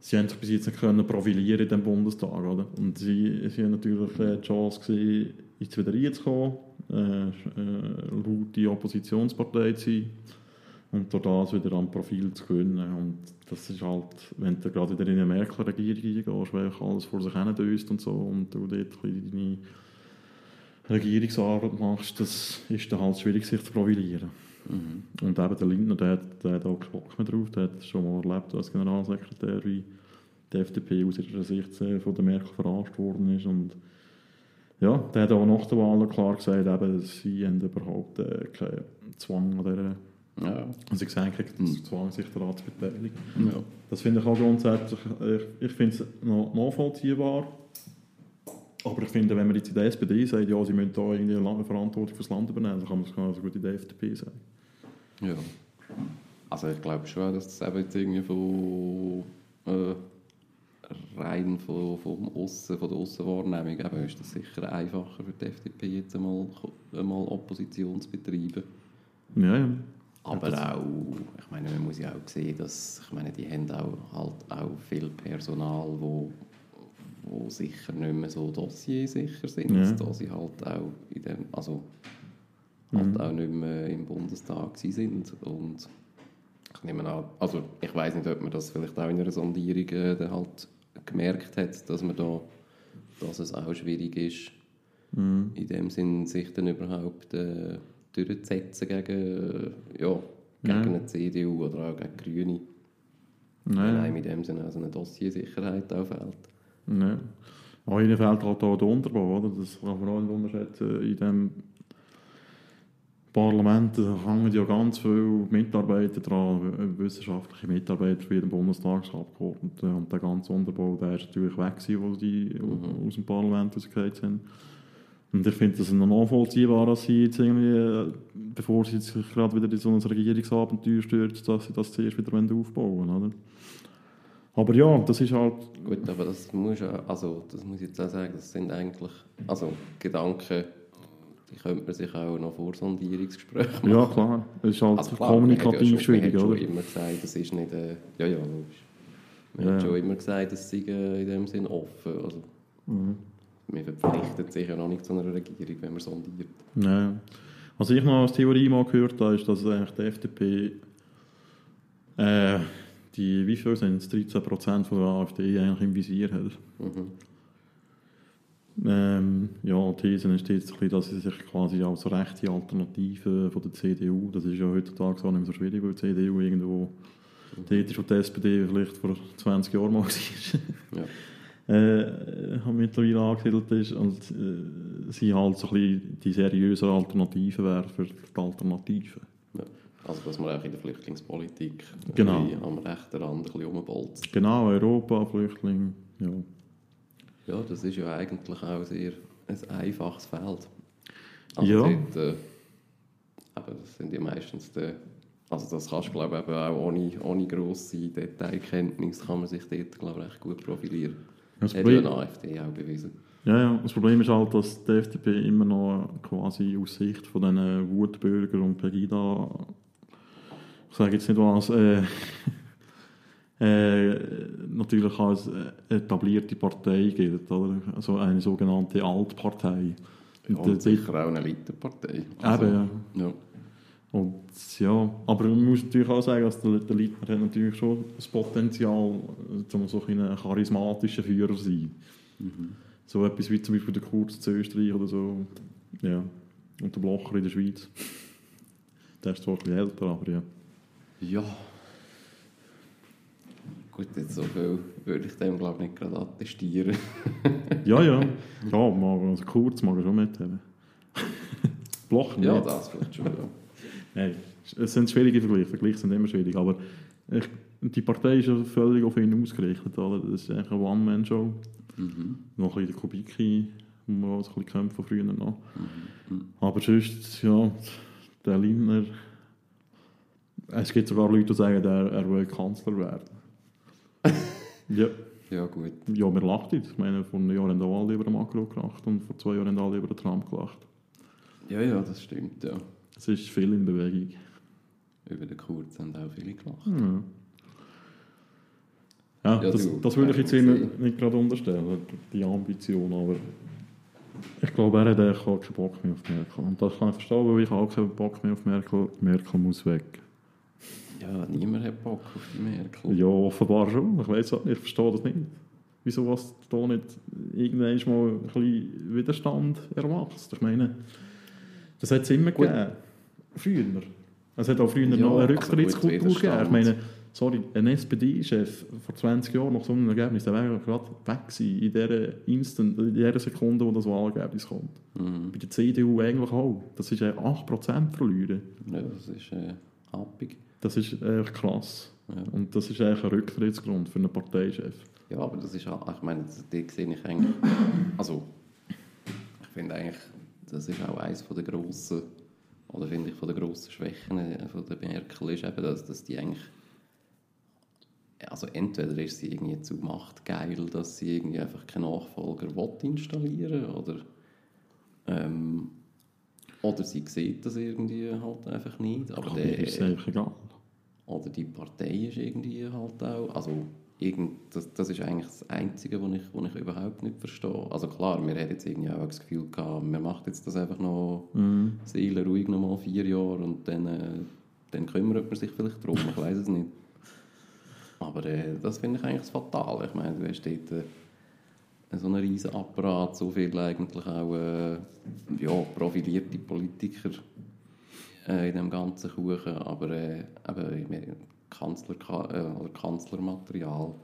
sie haben sich bis jetzt nicht können profilieren in diesem Bundestag, oder? Und sie, sie haben natürlich äh, die Chance gesehen, jetzt wieder reinzukommen, äh, äh, laute Oppositionspartei zu sein, und durch das wieder an Profil zu gewinnen. Und das ist halt, wenn du gerade wieder in eine Merkel-Regierung eingehst, weil alles vor sich hin döst und so und du dort deine Regierungsarbeit machst, das ist dann halt schwierig, sich zu profilieren. Und eben der Lindner, der, hat- der hat auch keinen Bock mehr drauf, der hat schon mal erlebt als Generalsekretär, wie die FDP aus ihrer Sicht von der Merkel verarscht worden ist. Und ja, der hat auch nach der Wahl klar gesagt, eben, sie haben überhaupt äh, keinen Zwang an dieser Ja. und sie gesagt, haben, Zwang, sich daran zu beteiligen. ja. Das finde ich auch grundsätzlich, ich, ich finde es noch nachvollziehbar. Aber ich finde, wenn man jetzt in der SPD sagt, ja, sie müssen da irgendwie eine Verantwortung fürs Land übernehmen, dann kann man es genauso gut in der FDP sagen. Ja. Also ich glaube schon, dass das eben jetzt irgendwie von äh, rein von, vom Aussen, von der Aussenwahrnehmung eben ist das sicher einfacher für die FDP jetzt einmal, einmal Opposition zu betreiben. Ja, ja. Aber das- auch, ich meine, man muss ja auch sehen, dass, ich meine, die haben auch, halt auch viel Personal, wo, wo sicher nicht mehr so dossiersicher sind, Ja. da sie halt auch in dem, also halt auch nicht mehr im Bundestag sind und ich nehme an, also ich weiß nicht, ob man das vielleicht auch in einer Sondierung äh, dann halt gemerkt hat, dass man da, dass es auch schwierig ist, in dem Sinn sich dann überhaupt äh, durchzusetzen gegen, ja, gegen Ja. eine CDU oder auch gegen Grüne. Nein, einem in dem Sinne also eine Dossiersicherheit auch fehlt. nein. Auch ihnen fehlt halt auch der Unterbau, oder? Das kann man auch nicht unterschätzen. In dem Parlament da hängen ja ganz viele Mitarbeiter dran, wissenschaftliche Mitarbeiter für jeden Bundestagsabgeordneten. Und der ganze Unterbau, der ist natürlich weg gewesen, wo die aus dem Parlament rausgefallen sind. Und ich finde das noch nachvollziehbar, dass sie jetzt irgendwie, bevor sie sich gerade wieder in so ein Regierungsabenteuer stürzt, dass sie das zuerst wieder aufbauen wollen, oder? Aber ja, das ist halt... Gut, aber das muss also das muss ich jetzt auch sagen, das sind eigentlich, also Gedanken, die könnte man sich auch noch vor Sondierungsgesprächen machen. Ja, klar. Es ist halt Also klar, kommunikativ ja schon, schwierig, man hat oder? schon immer gesagt, das ist nicht, äh, ja ja, logisch. Man Ja, hat schon immer gesagt, es sei äh, in dem Sinn offen. Also, Mhm. Man verpflichtet sich ja noch nicht zu einer Regierung, wenn man sondiert. Ja. Was ich noch als Theorie mal gehört habe, ist, dass eigentlich die FDP äh, die, wie viel sind es, 13% von der AfD eigentlich im Visier hat. Ähm, ja, die These ist jetzt, bisschen, dass sie sich quasi als rechte Alternative von der CDU, das ist ja heutzutage auch nicht mehr so schwierig, weil die CDU irgendwo dort ist, wo die SPD vielleicht vor 20 Jahren mal war. Ja. äh, mittlerweile angesiedelt ist und äh, sie halt so ein bisschen die seriöse Alternative wäre für die Alternative. Ja. Also dass man auch in der Flüchtlingspolitik Genau. am rechten Rand ein bisschen rumbolzt. Genau, Europa, Flüchtling, ja. Ja, das ist ja eigentlich auch sehr ein einfaches Feld. Also Ja. Dort, äh, aber das sind ja meistens die, also das kannst du glaube ich auch ohne, ohne grosse Detailkenntnis kann man sich dort glaube ich recht gut profilieren. Das Hat ja Problem, eine AfD auch bewiesen. ja, ja, das Problem ist halt, dass die FDP immer noch quasi aus Sicht von diesen Wutbürger und Pegida, ich sage jetzt nicht was, äh, äh, natürlich als etablierte Partei gilt, oder? Also eine sogenannte Altpartei. Und, Und, sicher auch eine Elitepartei. Also, Eben, ja. ja. Und ja, aber man muss natürlich auch sagen, dass der, der Leitner hat natürlich schon das Potenzial, um so ein charismatischer Führer zu sein. So etwas wie zum Beispiel der Kurz zu Österreich oder so. Ja. Und der Blocher in der Schweiz. Der ist zwar ein bisschen älter, aber ja. Ja. Gut, jetzt so viel würde ich dem glaube ich nicht gerade attestieren. Ja, ja. Ja, mag, also Kurz mag er schon mithaben. Blocher nicht. ja, das vielleicht schon. Ja. Nein, es sind schwierige Vergleiche. Vergleiche sind immer schwierig. Aber ich, die Partei ist ja völlig auf ihn ausgerichtet. Oder? Das ist eigentlich eine One-Man-Show. Noch ein bisschen der Kubicki, wo wir auch ein bisschen von früher noch. Aber sonst, ja, der Lindner. Es gibt sogar Leute, die sagen, er, er will Kanzler werden. ja. ja, gut. ja, wir lachen jetzt. Ich meine, vor einem Jahr haben alle über den Macron gelacht und vor zwei Jahren haben alle über den Trump gelacht. Ja, ja, das stimmt, ja. Es ist viel in Bewegung. Über den Kurz haben auch viele gelacht. Ja, ja Ja, das, du, das würde ich jetzt ihm sehen. nicht gerade unterstellen, die Ambition, aber ich glaube, er hat keinen Bock mehr auf Merkel. Und das kann ich verstehen, weil ich auch keinen Bock mehr auf Merkel. Merkel muss weg. Ja, niemand hat Bock auf die Merkel. Ja, offenbar schon. Ich weiß nicht, ich verstehe das nicht. Wieso was da nicht irgendwann mal ein bisschen Widerstand erwachst? Ich meine, das hat es immer Gut. gegeben. Früher. Es hat auch früher Ja, noch eine also Rücktrittskultur gegeben. Ich meine, sorry, ein SPD-Chef vor 20 Jahren nach so einem Ergebnis, der wäre gerade weg gewesen, in dieser, Instant, in dieser Sekunde, wo das Wahlergebnis kommt. Mhm. Bei der CDU eigentlich auch. Das ist ja 8% verlieren. Ja, das ist äh, happig. Das ist echt krass. Ja. Und das ist eigentlich ein Rücktrittsgrund für einen Parteichef. Ja, aber das ist auch, ich meine, die sehe ich eigentlich, also, ich finde eigentlich, das ist auch eines von der grossen, oder finde ich von der grossen Schwächen äh, von der Merkel ist eben, dass, dass die eigentlich, also entweder ist sie irgendwie zu machtgeil, dass sie irgendwie einfach keinen Nachfolger will installieren oder ähm, oder sie sieht das irgendwie halt einfach nicht. Aber der, ist es eigentlich egal. Oder die Partei ist irgendwie halt auch, also irgend, das, das ist eigentlich das Einzige, was ich, was ich überhaupt nicht verstehe. Also klar, wir hätten jetzt irgendwie auch das Gefühl gehabt, man macht jetzt das einfach noch Mhm. seelenruhig noch mal vier Jahre und dann, äh, dann kümmert man sich vielleicht darum, ich weiß es nicht. Aber äh, das finde ich eigentlich das Fatale. Ich meine, du hast dort äh, so einen riesen Apparat, so viel eigentlich auch äh, ja, profilierte Politiker äh, in dem ganzen Kuchen, aber äh, eben, Kanzler, äh, oder Kanzlermaterial,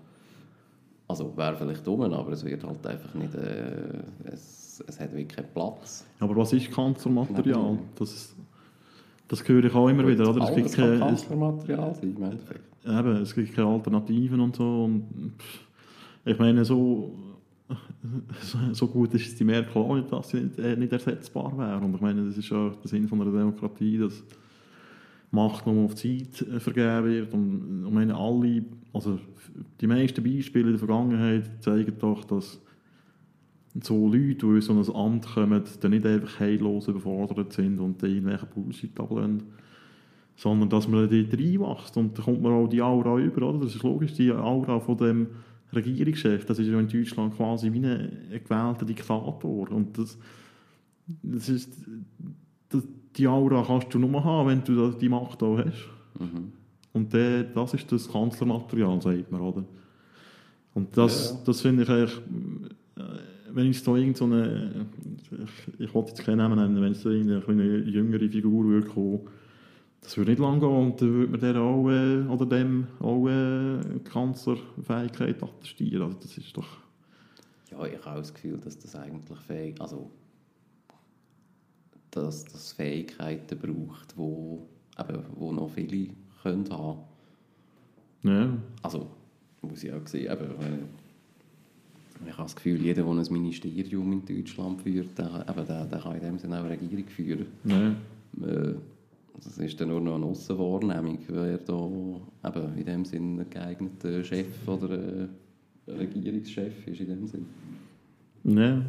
also wäre vielleicht dumm, aber es wird halt einfach nicht, äh, es, es hat wirklich keinen Platz. Aber was ist Kanzlermaterial? Das, das höre ich auch immer wieder. Oder? Es, gibt keine, es, Kanzlermaterial sein, im Endeffekt. eben, es gibt keine Alternativen und so. Und, pff, ich meine, so, so gut ist die Merkel auch nicht, dass sie nicht, äh, nicht ersetzbar wäre. Und ich meine, das ist ja der Sinn von einer Demokratie, dass Macht nur auf Zeit äh, vergeben wird. Und ich meine, alle, also die meisten Beispiele in der Vergangenheit zeigen doch, dass so Leute, die in so ein Amt kommen, dann nicht einfach heillos überfordert sind und irgendwelche Bullshit ablehnen, sondern dass man dort reinwächst und dann kommt man auch die Aura über, oder? Das ist logisch, die Aura von dem Regierungschef, das ist ja in Deutschland quasi wie ein gewählter Diktator und das, das ist, das, die Aura kannst du nur haben, wenn du da die Macht auch hast. Mhm. Und der, das ist das Kanzlermaterial, sagt man, oder? Und das, Ja, das finde ich eigentlich, äh, wenn ich so irgend so eine, ich, ich wollte jetzt keinen Namen nennen, wenn es so irgendeine kleine jüngere Figur würde kommen, das würde nicht lange gehen und dann würde man der auch, äh, oder dem auch äh, Kanzlerfähigkeit attestieren. Also das ist doch, Ja, ich habe das Gefühl, dass das eigentlich fähig, also dass das Fähigkeiten braucht, wo, eben, wo noch viele können haben. ja, Also muss ich auch sehen, eben, ich habe das Gefühl, jeder, der ein Ministerium in Deutschland führt, der, eben, der, der kann in dem Sinne auch eine Regierung führen. ja, Äh, Das ist dann nur noch eine Aussenwahrnehmung, wer da eben in dem Sinne ein geeigneter Chef oder Regierungschef ist in dem Sinn. ja.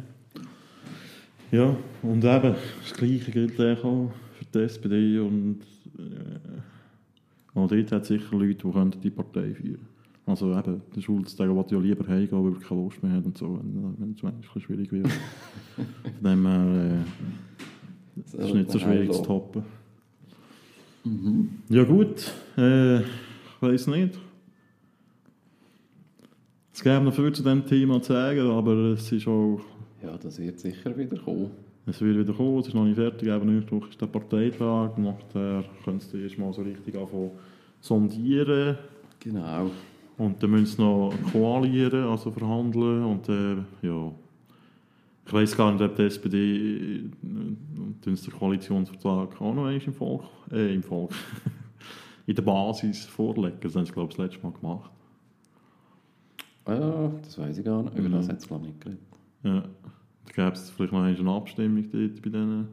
Ja, und eben, das Gleiche gilt auch für die SPD und äh, auch dort hat es sicher Leute, die könnten die Partei führen Also eben, der Schulz, der will ja lieber heimgehen, weil er keine Lust mehr hat und so, wenn, es manchmal schwierig wird. Von dem her, äh, das ist nicht so schwierig zu toppen. Ja gut, äh, ich weiß nicht. Es gäbe noch viel zu diesem Thema zu sagen, aber es ist auch Ja, das wird sicher wieder kommen. Es wird wieder kommen, es ist noch nicht fertig, aber nächste Woche ist der Parteitag. Nachher können sie erst mal so richtig anfangen sondieren. Genau. Und dann müssen sie noch koalieren, also verhandeln. Und äh, ja, ich weiß gar nicht, ob die SPD äh, den Koalitionsvertrag auch noch einmal im Volk, äh, im Volk, in der Basis vorlegen. Das haben sie, glaube ich, das letzte Mal gemacht. Ja, das weiß ich gar nicht. Über Mhm. das hat es glaube ich nicht geredet. Ja, da gäbe es vielleicht noch eine Abstimmung dort bei denen.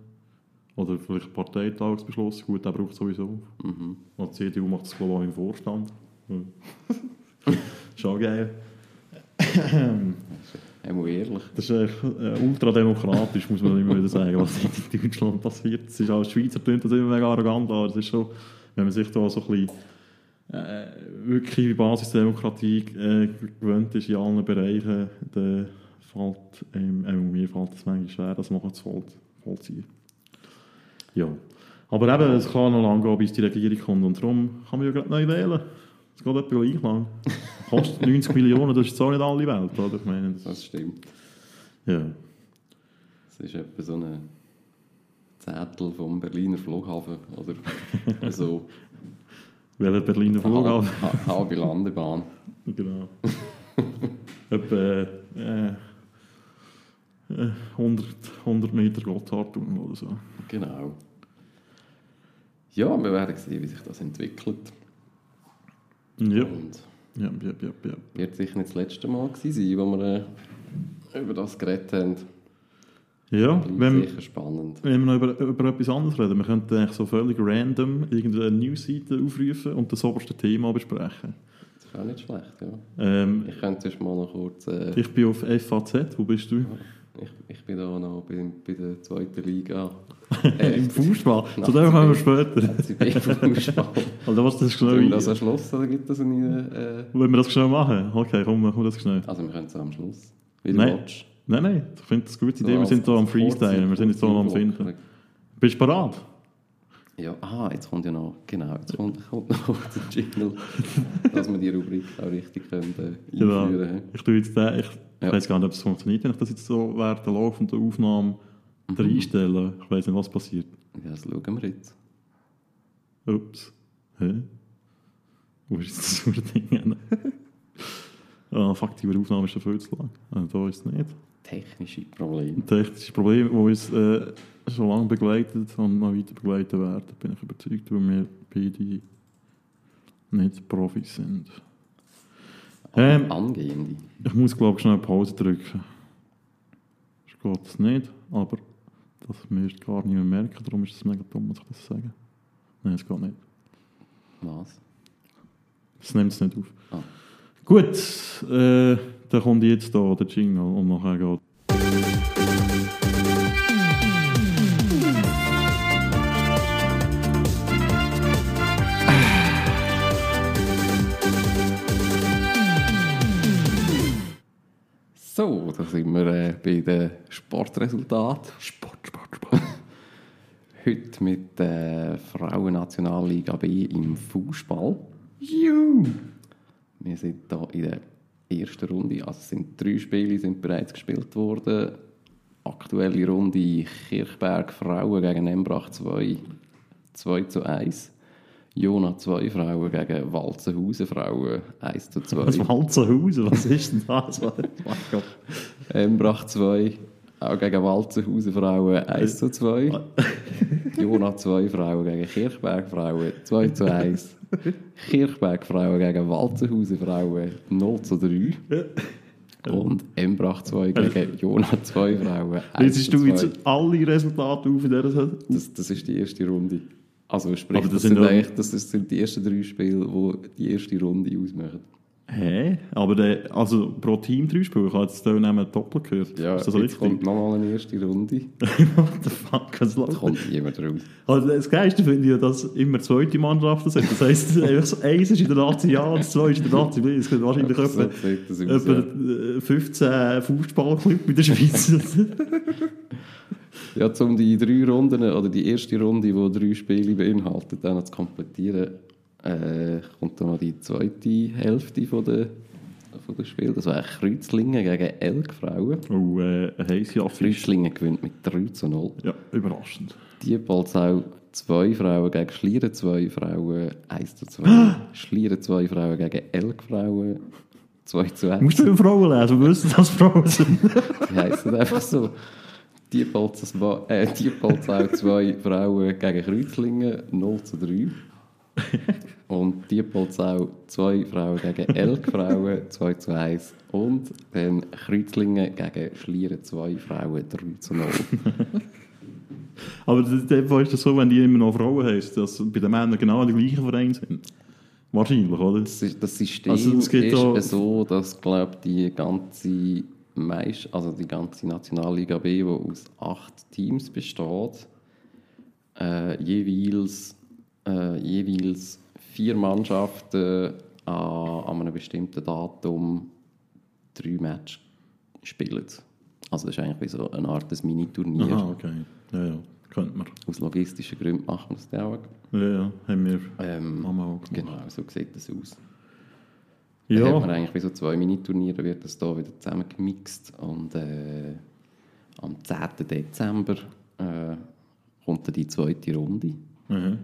Oder vielleicht Parteitagsbeschluss. Gut, der braucht sowieso. Mhm. Und die CDU macht das, glaube ich, auch im Vorstand. Ja. Schon geil. Einmal ehrlich. Das ist äh, ultrademokratisch, muss man immer wieder sagen, was in Deutschland passiert. Es ist als Schweizer tönt das immer mega arrogant, aber es ist schon, wenn man sich da so ein bisschen äh, wirklich Basisdemokratie gewöhnt ist in allen Bereichen, dann fällt ähm, äh, mir fällt es manchmal schwer, das nachher zu voll, vollziehen. Ja. Aber eben, es kann noch lange gehen, bis die Regierung kommt. Und darum kann man ja gerade neu wählen. Es geht etwa gleich lang. Kostet 90 Millionen, das ist jetzt auch nicht alle Welt, oder? Ich meine, das, Das stimmt. ja. Das ist etwa so ein Zettel vom Berliner Flughafen oder so. Welcher Berliner Flughafen? Ha- Halbe Landebahn. Genau. Etwa äh, äh, 100, 100 Meter Gotthardtunnel oder so. Genau. Ja, wir werden sehen, wie sich das entwickelt. Ja, Und ja, ja, ja, ja. wird sicher nicht das letzte Mal sein, wo wir äh, über das geredet haben. Ja, wenn, sicher spannend. wenn wir noch über, über etwas anderes reden, wir könnten eigentlich so völlig random irgendeine Newsseite aufrufen und das oberste Thema besprechen. Das ist auch nicht schlecht, ja. Ähm, Ich könnte sonst mal noch kurz... Äh, ich bin auf FAZ, wo bist du? Ich, ich bin da noch bei, bei der zweiten Liga. Äh, Im Fußball. Nach Zu dem kommen wir später. FCB-Fußball. Also was das Sollen wir schnell, das am Schluss oder gibt das eine... Äh, Wollen wir das schnell machen? Okay, komm, machen wir das schnell. also wir können es am Schluss. Wie du Nein. willst. Nein, nein, ich finde das eine gute Idee. So Wir als- sind hier am Freestylen, wir sind jetzt hier am Finden. Bist du bereit? Ja, aha, jetzt kommt ja noch, genau, jetzt kommt, kommt noch der Jingle, dass wir die Rubrik auch richtig können, äh, Genau. einführen Ich tue jetzt den, ich Ja. weiß gar nicht, ob es funktioniert, wenn ich das jetzt so während der laufenden Aufnahme Mhm. reinstelle. Ich weiß nicht, was passiert. Ja, das schauen wir jetzt. Ups. Hä? Wo ist das ein Ding? hin? ah, fuck, die Aufnahme ist schon viel zu lang. Ah, da ist es nicht. Technische Probleme. Ein technisches Problem, das uns äh, schon lange begleitet und noch weiter begleiten werden, bin ich überzeugt, weil wir beide nicht Profis sind. Ähm, Angehende. ich muss, glaube ich, schnell Pause drücken. Das geht es nicht, aber das müsst gar nicht mehr merken, darum ist es mega dumm, muss ich das sagen. Nein, es geht nicht. Was? Es nimmt es nicht auf. Ah. Gut, äh, dann kommt jetzt da der Jingle und nachher geht. So, da sind wir äh, bei den Sportresultaten. Sport, Sport, Sport. Heute mit der Frauennationalliga B im Fußball. Juhu! Wir sind hier in der ersten Runde. Also es sind drei Spiele sind bereits gespielt worden. Aktuelle Runde Kirchberg Frauen gegen Embrach 2, 2 zu 1. Jona 2 Frauen gegen Walzenhausen Frauen 1 zu 2. Was Walzenhausen, was ist denn das? Embrach 2, auch gegen Walzenhausen Frauen 1 zu 2. Jona 2 Frauen gegen Kirchberg Frauen 2 zu 1. Kirchberg Frauen gegen Walzenhausen Frauen 0 zu 3. Und Embrach 2 gegen Jona 2 Frauen 1 Liesest zu du 2. jetzt alle Resultate auf in dieser Saison? Das, das ist die erste Runde. Also sprich, Aber das das, sind ja- eigentlich, das sind die ersten drei Spiele, die die erste Runde ausmachen. Hä? Aber der, also pro Team drei Spiele, ich habe jetzt hier nehmen doppelt gehört. Ja, ist das jetzt kommt richtig? nochmal eine erste Runde. What the fuck, was läuft? kommt niemand raus. Also das Geilste finde ich ja, dass immer zweite Mannschaften sind. Das heisst, eins ist in der Nazi A und zwei ist in der Nazi B. Es gibt wahrscheinlich So etwa, das etwa äh, 15 Fußballclubs in der Schweiz. Ja, um die drei Runden, oder die erste Runde, die drei Spiele beinhaltet, dann zu komplettieren, äh, kommt dann noch die zweite Hälfte von der, von der Spiel. Das war Kreuzlingen gegen Elk Frauen. oh, äh, Affisch. Kreuzlingen gewinnt mit 3 zu 0. Ja, überraschend. Diepolzau zwei Frauen gegen Schlieren zwei Frauen 1 zu 2. Schlieren zwei Frauen gegen Elk Frauen 2 zu 1. Musst du über Frauen lesen, wir wissen, dass Frauen sind. Die heissen einfach so. Diepolzau äh, Diepolzau zwei Frauen gegen Kreuzlingen 0 zu 3. Und Diepolzau zwei Frauen gegen Elk Frauen 2 zu 1. Und dann Kreuzlingen gegen Schlieren zwei Frauen 3 zu 0. Aber in dem Fall ist das so, wenn die immer noch Frauen heisst, dass bei den Männern genau die gleichen Vereine sind. Wahrscheinlich, oder? Das, ist- das System Also, ist da- so, dass glaub, die ganze Meist also die ganze Nationalliga B, die aus acht Teams besteht, äh, jeweils, äh, jeweils vier Mannschaften an, an einem bestimmten Datum drei Matches spielen. Also das ist eigentlich wie so eine Art des Mini-Turnier. Aha, okay. Ja, ja. könnte man. Aus logistischen Gründen machen wir das auch. Ja, ja, haben wir Ähm, auch gemacht. Genau, so sieht das aus. Dann hat man Ja, eigentlich bei so zwei Miniturnieren wird das hier wieder zusammengemixt und äh, am 10. Dezember äh, kommt dann die zweite Runde. mhm.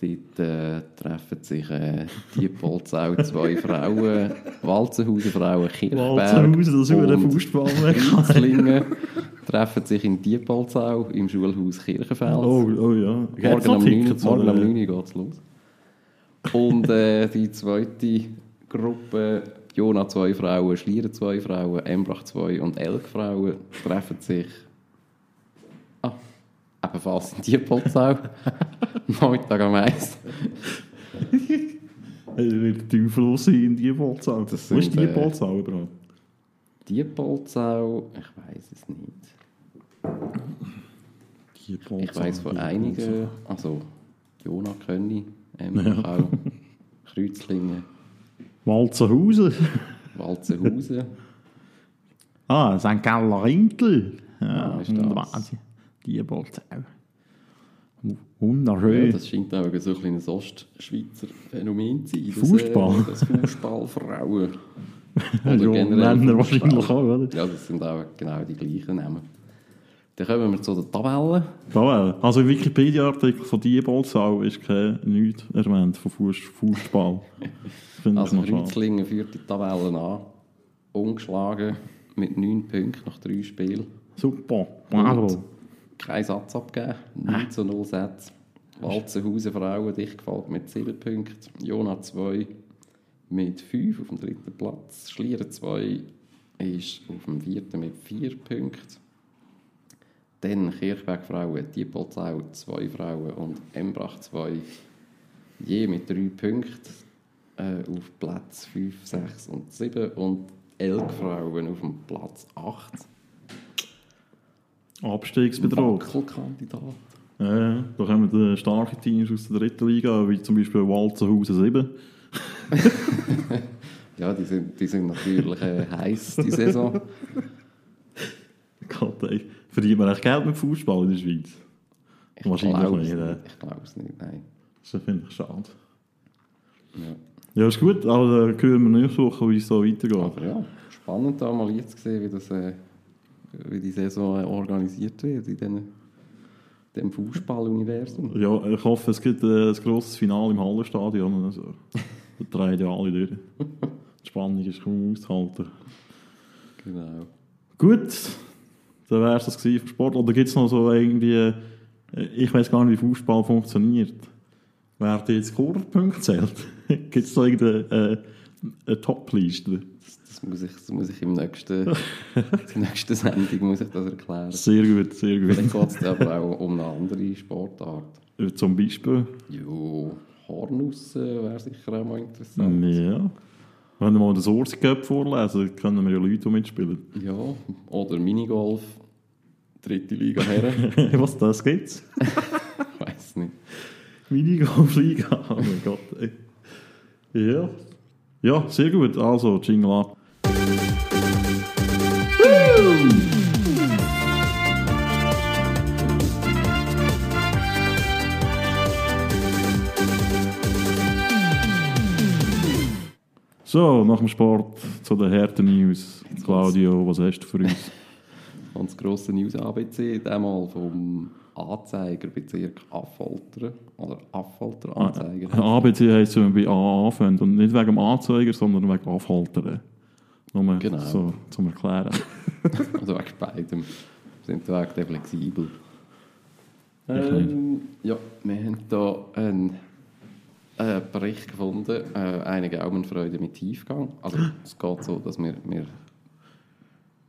Dort äh, treffen sich äh, Diepolzau, zwei Frauen, Walzenhausen Frauen, Kirchberg Walzenhausen, das ist über den und Fußball Rützlingen treffen sich in Diepolzau im Schulhaus Kirchenfels. Oh, oh ja. Morgen um 9 Tickets, morgen oder? 9 geht es los. Und äh, die zweite Gruppe, Jona zwei Frauen, Schlieren zwei Frauen, Embrach zwei und Elk Frauen, treffen sich ah, ebenfalls in Diepolzau. Nachmittag am 1. Er wird Teufel sein in Diepolzau. Das Wo ist sind, äh, überhaupt? Diepolzau, ich weiß es nicht. Diepolzau. Ich weiß von einigen, also Jona Könni, Embrach auch, Kreuzlingen, Walzenhausen. Walzenhausen. Ah, St. Galler Rinkel. Ja, Ah, ist das. Wahnsinn. Diepolzau. Ja, Wunderschön. das scheint auch so ein kleines Ostschweizer Phänomen zu sein. Fußball? Das, äh, das Fußballfrauen. Ja, Männer wahrscheinlich auch, oder? Ja, das sind auch genau die gleichen Namen. Dann kommen wir zu der Tabelle. Ja, also im Wikipedia-Artikel von Diepolzau ist kein nichts erwähnt von Fuß- Fußball. Also. Kreuzlingen führt die Tabelle an. Ungeschlagen mit 9 Punkten nach 3 Spielen. Super, bravo. Kein Satz abgegeben. 9 zu 0 Sätze. Walzenhausen Frauen dicht gefolgt mit 7 Punkten. Jona 2 mit 5 auf dem dritten Platz. Schlieren 2 ist auf dem vierten mit 4 Punkten. Dann Kirchberg Frauen, Diepolzau 2 Frauen und Embrach 2 je mit 3 Punkten äh, auf Platz 5, 6 und 7 und Elk Frauen auf dem Platz 8. Abstiegsbedroht. Wackelkandidat. Ja, da kommen starke Teams aus der dritten Liga, wie zum Beispiel Walzenhausen 7. Ja, die sind, die sind natürlich äh, heiß die Saison. Gott, ey. Verdient man echt Geld mit Fußball in der Schweiz? Ich Wahrscheinlich glaub's nicht, äh. Ich glaube es nicht, nein. Das finde ich schade. Ja. Ja, ist gut, aber äh, hören wir nächste Woche, wie es so weitergeht. Aber ja, spannend da mal jetzt zu sehen, wie, das, äh, wie die Saison äh, organisiert wird in diesem, dem Fußballuniversum. Ja, ich hoffe, es gibt äh, ein grosses Finale im Hallenstadion. Also, da drehen ja alle durch. Die Spannung ist kaum auszuhalten. Genau. Gut, dann wäre es das gewesen Sport. Oder gibt es noch so irgendwie, äh, ich weiß gar nicht, wie Fußball funktioniert. Werden jetzt Scorerpunkte zählt? gibt es da irgendeine äh, Top-Liste? Das, das, muss ich, das muss ich im nächsten, zur nächsten Sendung muss ich das erklären. Sehr gut, sehr Dann gut. geht es aber auch um eine andere Sportart. Äh, Zum Beispiel, Jo, Hornus äh, wäre sicher auch mal interessant. ja. Wenn wir mal den Source Cup vorlesen, können wir ja Leute, mitspielen. Ja, oder Minigolf, dritte Liga Herren, Was das gibt's? ich weiß nicht. Minigolf-Liga, oh mein Gott. Ey. Ja. Ja, sehr gut. Also, Jingle ab. So, nach dem Sport zu den harten News. Claudio, was hast du für uns? Ganz grosse News ABC, einmal vom Anzeigerbezirk Affolter oder Affolter Anzeiger. ABC heisst, wenn man bei A anfängt. Und nicht wegen dem Anzeiger, sondern wegen Afhaltern. Nur Genau. so zum Erklären. Also wegen beidem. Wir sind da echt flexibel. Ähm, ja, wir haben hier einen äh, Bericht gefunden, äh, eine Gaumenfreude mit Tiefgang. Also es geht so, dass wir, wir,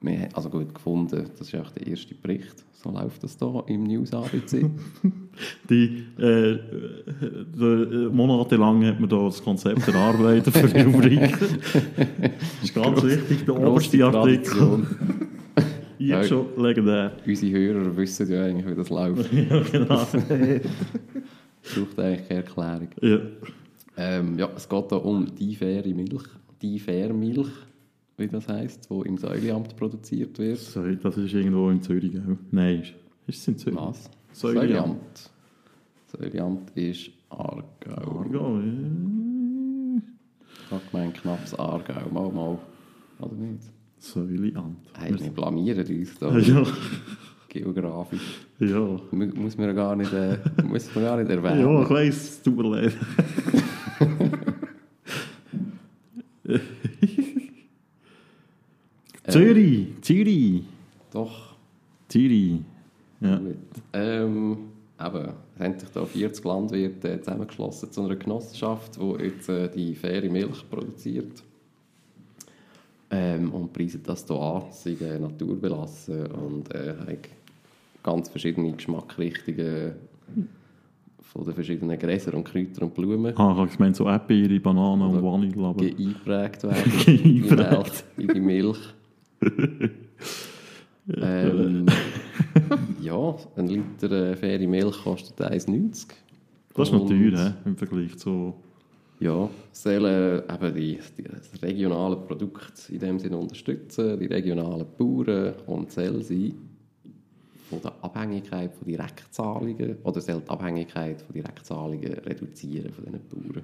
wir haben- also gut gefunden, das ist auch der erste Bericht, so läuft das hier im News ABC. Die, äh, äh, monatelang hat man da das Konzept erarbeitet für die Rubrik. das ist ganz wichtig, der oberste Artikel. Jetzt schon legendär. Unsere Hörer wissen ja eigentlich, wie das läuft. ja, genau. Braucht eigentlich keine Erklärung. ja. Ähm, ja, es geht hier um die faire Milch, die faire Milch, wie das heisst, die im Säuleamt produziert wird. Das ist irgendwo in Zürich. Auch. Nein, ist, ist es in Zürich? Was? Säuliamt. Säuliamt. Säuliamt ist Aargau. Aargau, ja. Ich habe gemeint, knappes Aargau. Mal, mal. Oder nicht? Säuliamt. Hey, wir blamieren uns da. Ja, Geografisch. ja. Mu- Muss man gar nicht, äh, muss man gar nicht erwähnen. Ja, ich weiss, es tut mir leid. Zürich, Zürich, Doch. Zürich. Ja. Gut. Ähm, eben, haben sich da 40 Landwirte äh, zusammengeschlossen zu einer Genossenschaft, die jetzt äh, die faire Milch produziert. Ähm, und preisen das hier an, sie sind äh, naturbelassen und äh, haben ganz verschiedene Geschmackrichtungen von den verschiedenen Gräsern und Kräutern und Blumen Ah, ich meine so Erdbeere, Bananen und Vanille. Aber ge- eingeprägt werden in. In die Milch. ähm, ja, ein Liter äh, faire Milch kostet 1,90. das ist noch teuer he, im Vergleich zu... Ja, sollen eben die, die, das regionale Produkt in dem Sinne unterstützen, die regionalen Bauern und soll sie von der Abhängigkeit von Direktzahlungen oder soll die Abhängigkeit von Direktzahlungen reduzieren von diesen Bauern.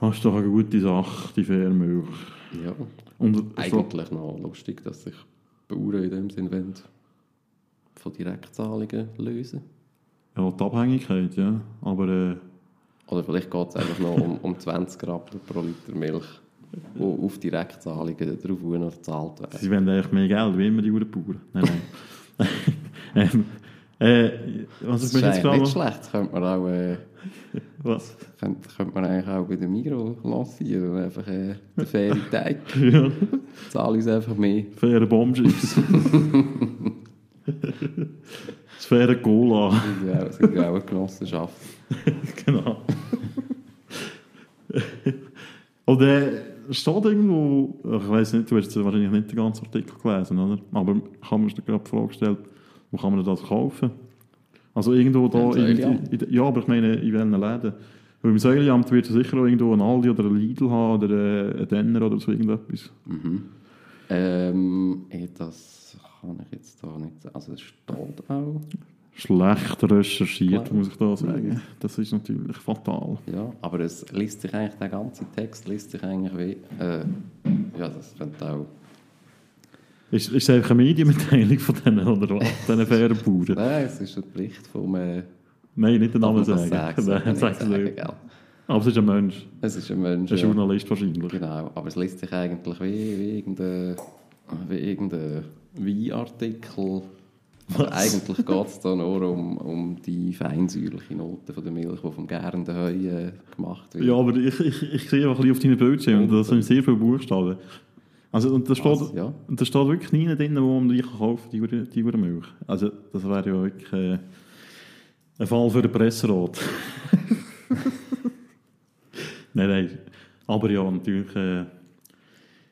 Das ist doch eine gute Sache, die Fairmilch. Ja, Und so, eigentlich noch lustig, dass sich Bauern in dem wollen von Direktzahlungen lösen. ja, die Abhängigkeit, ja. Aber äh, Oder vielleicht geht es einfach noch um, um 20 Rappen pro Liter Milch, die auf Direktzahlungen drauf noch gezahlt werden. sie wollen eigentlich mehr Geld, wie immer die Bauern. Nein, nein. ähm, äh, was eigentlich gerade... nicht schlecht. Das könnte man, auch, äh, Was? könnte, könnte man eigentlich auch bei der Migros lancieren. Einfach äh, den fairen Teig. Ja, Zahl uns einfach mehr. faire Bombschips. das faire Cola. Ja das ist auch eine Genossenschaft. genau. Und äh, steht irgendwo, ich weiß nicht, du hast wahrscheinlich nicht den ganzen Artikel gelesen, oder? Aber ich habe mir gerade die Frage gestellt, wo kann man das kaufen? Also irgendwo da, in, in, in, ja, aber ich meine, in welchen Läden? Weil im Säuliamt wird es sicher auch irgendwo ein Aldi oder ein Lidl haben oder ein Denner oder so irgendetwas. Ähm, eh, das kann ich jetzt da nicht sagen. Also es steht auch. Schlecht recherchiert, Klar. muss ich da sagen. Das ist natürlich fatal. Ja, aber es liest sich eigentlich, der ganze Text liest sich eigentlich wie... Äh, ja, das könnte auch... Ist, ist es einfach eine Medienmitteilung von denen, oder was? Diesen fairen Bauern? Nein, es ist ein Bericht vom... Äh, Nein, nicht den Namen sagen. sagen? Nein, sag's man nicht sagen, gell? Aber es ist ein Mensch, Es ist ein Mensch. ein ja. Journalist wahrscheinlich. Genau, aber es liest sich eigentlich wie, wie irgendein, wie irgendein Weinartikel. Aber eigentlich geht es da nur um, um die feinsäuerliche Note von der Milch, die vom gärenden Heu äh, gemacht wird. Ja, aber ich, ich, ich sehe auch ein bisschen auf deinen Bildschirm, das sind sehr viele Buchstaben. Also, und da steht, Was? Ja. und da steht wirklich nie drin, wo man die kaufen die, die Milch. Also, das wäre ja wirklich äh, ein Fall für den Presserat. nein, nein. Aber ja, natürlich. Äh,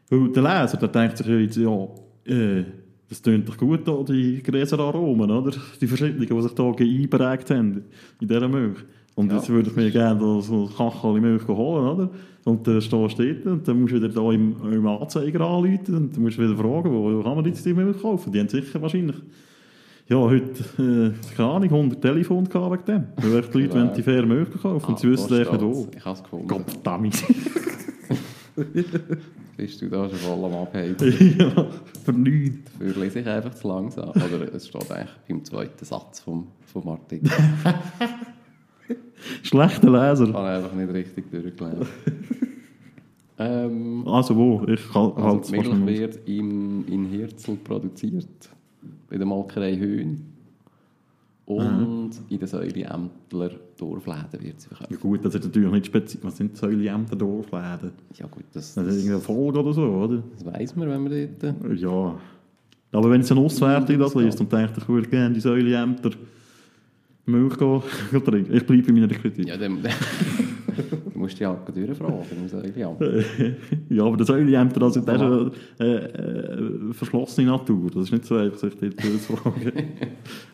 weil der Leser, der denkt sich ja jetzt, ja, äh, das tönt doch gut, da, die Gräseraromen, oder? Die verschiedenen, die sich da eingeprägt haben in dieser Milch. Und Ja. jetzt würde ich mir gerne so ein Kachel Milch holen, oder? Und dann stehst du dort und dann musst du wieder da im, im Anzeiger anrufen und dann musst du wieder fragen, wo, kann man jetzt die Milch kaufen? Die haben sicher wahrscheinlich, ja, heute, äh, keine Ahnung, 100 Telefone gehabt wegen dem. Weil die Leute wollen die faire Milch kaufen und sie Ah, wissen echt nicht wo. Ich habe es gefunden. Gottverdammt. Bist du da schon voll am Abheben? ja, nichts. Dafür lese ich einfach zu langsam. Oder es steht eigentlich beim zweiten Satz vom, vom Artikel. Schlechter Leser. Ich habe einfach nicht richtig durchgelesen. ähm, Also wo? Ich kann Also halt Milch wird im, in Hirzel produziert, bei der Molkerei Höhn. Und in den Säuliämtler Dorfläden wird sie Ja verkauft. gut, das ist natürlich nicht speziell. Was sind Säuliämter Dorfläden? Ja gut, das, Das ist irgendeine Folge oder so, oder? das weiss man, wenn man dort... Ja. Aber wenn es ein Auswärtig das liest und denkt, ich würde gerne die Säuliämter Milch gehen trinken. Ich bleibe bei meiner Kritik. Ja, dann... du musst die halt durchfragen. Ja, aber der Säuliämter, das ist schon äh, äh, verschlossene Natur. Das ist nicht so einfach, sich dort zu fragen.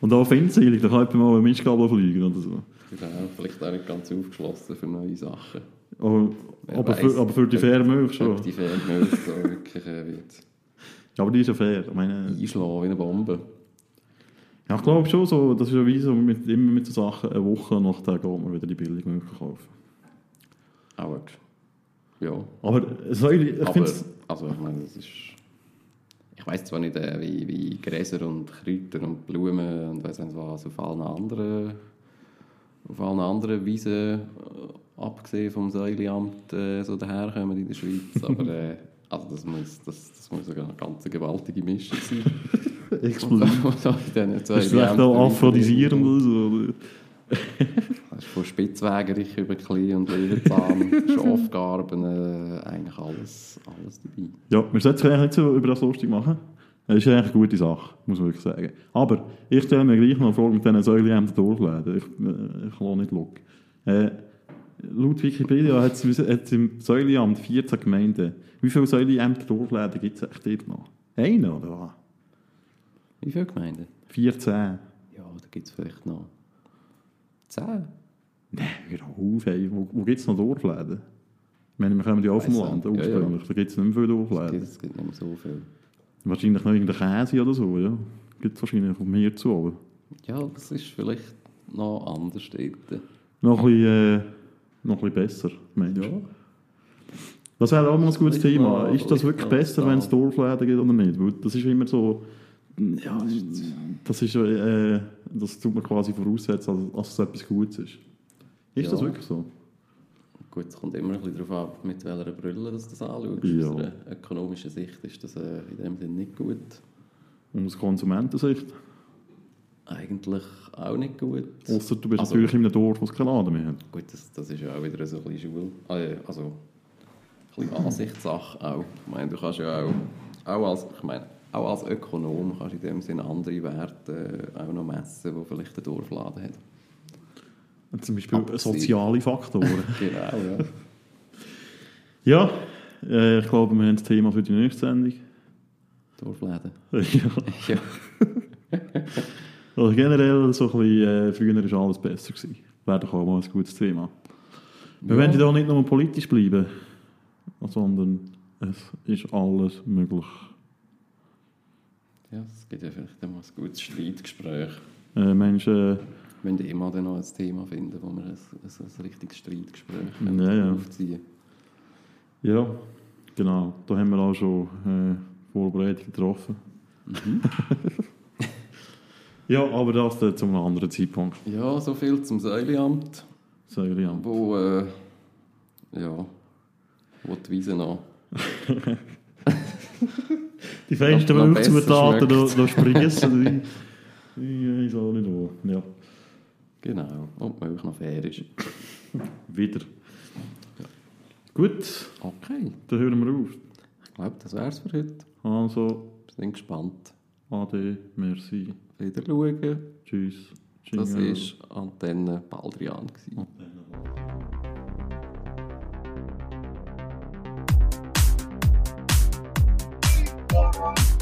und auch findselig, da kann jemand mal eine Mistgabel fliegen oder so. Genau, vielleicht auch nicht ganz aufgeschlossen für neue Sachen. Aber, Wer aber, für, aber für die faire Milch schon. Die Fernmilch da wirklich äh, wird Ja, aber die ist ja fair. Ich meine, einschlagen wie eine Bombe. Ja, ich glaube schon, so, das ist ja wie so mit, immer mit so Sachen, eine Woche nachher geht man wieder die Billigmilch kaufen. Aber, ja. Aber Säule, ich finde also ich meine, das ist... Ich weiß zwar nicht, äh, wie, wie Gräser und Kräuter und Blumen und weiss nicht was auf allen anderen, auf allen anderen Wiesen, äh, abgesehen vom Säuleamt, äh, so daherkommen in der Schweiz. Aber äh, also das, muss, das, das muss eine ganz gewaltige Mischung sein. Explodiert. Was auch in diesen Ist vielleicht auch aphrodisierend oder so? Das ist von Spitzwegerich über Klee und Löwenzahn, Schafgarben, äh, eigentlich alles, alles dabei. Ja, wir sollten uns eigentlich nicht so über das lustig machen. Das ist eigentlich eine gute Sache, muss man wirklich sagen. Aber ich stelle mir gleich noch eine Frage mit diesen Säuleämtern durchläden. Ich, äh, ich lasse nicht schauen. Äh, laut Wikipedia hat es im Säuleamt 14 Gemeinden. Wie viele Säuleämter durchläden gibt es eigentlich dort noch? Einen oder was? Wie viele Gemeinden? 14? Ja, da gibt es vielleicht noch 10. Nein, hör auf, ey. Wo, wo gibt es noch Dorfläden? Ich meine, wir kommen ja auch vom Land. Ja, ja. Da gibt es nicht mehr viele Dorfläden. Es gibt nicht mehr so viel. Wahrscheinlich noch irgendein Käse oder so, ja. Gibt es wahrscheinlich noch mehr zu, aber... Ja, das ist vielleicht noch anders dort. Noch ein bisschen, äh, noch ein bisschen besser, meinst du? Ja. Das wäre auch mal ein gutes Thema. Ist das wirklich besser, wenn es Dorfläden gibt oder nicht? Weil das ist immer so... Ja, das ist... Äh, das tut man quasi voraussetzen, als, als es etwas Gutes ist. Ist Ja. das wirklich so? Gut, es kommt immer ein bisschen darauf ab, mit welcher Brille du das anschaust. Ja. Aus einer ökonomischen Sicht ist das äh, in dem Sinne nicht gut. Und aus Konsumentensicht? Eigentlich auch nicht gut. Außer du bist Also- natürlich in einem Dorf, wo es keinen Laden mehr hat. Gut, das, das ist ja auch wieder so ein bisschen Schule. äh, Also, ein bisschen Ansichtssache auch. Ich meine, du kannst ja auch, auch als, ich meine, auch als Ökonom kannst du in dem Sinne andere Werte äh, auch noch messen, die vielleicht der Dorfladen hat. Und Zum Beispiel Abgesehen. soziale Faktoren. Genau, ja. ja, äh, ich glaube, wir haben das Thema für die nächste Sendung. Dorfläden. ja. Ja. Also generell, so ein bisschen, äh, früher war alles besser. Gewesen. Wäre doch auch mal ein gutes Thema. Wir Ja. wollen da nicht nur politisch bleiben, sondern es ist alles möglich. Ja, es gibt ja vielleicht mal ein gutes Streitgespräch. Äh, Menschen, Wir müssen immer dann noch ein Thema finden, wo wir ein, ein, ein richtiges Streitgespräch Ja, ja. aufziehen ja, genau, da haben wir auch schon äh, Vorbereitungen getroffen. ja, aber das dann zu einem anderen Zeitpunkt. Ja, so viel zum Säuleamt, ja. wo, äh, ja, wo die Wiese noch Die feinsten Noch- noch Milchzutaten besser da, schmeckt. da sprießen. die- Ich weiß auch nicht wo. Ja, Genau, und die Milch noch fair ist. wieder. Gut, Okay, dann hören wir auf. ich glaube, das wär's für heute. Also, Wir sind gespannt. Ade, merci, Wieder schauen. tschüss. Das Jingle. war Antenne Baldrian. gewesen. Antenne.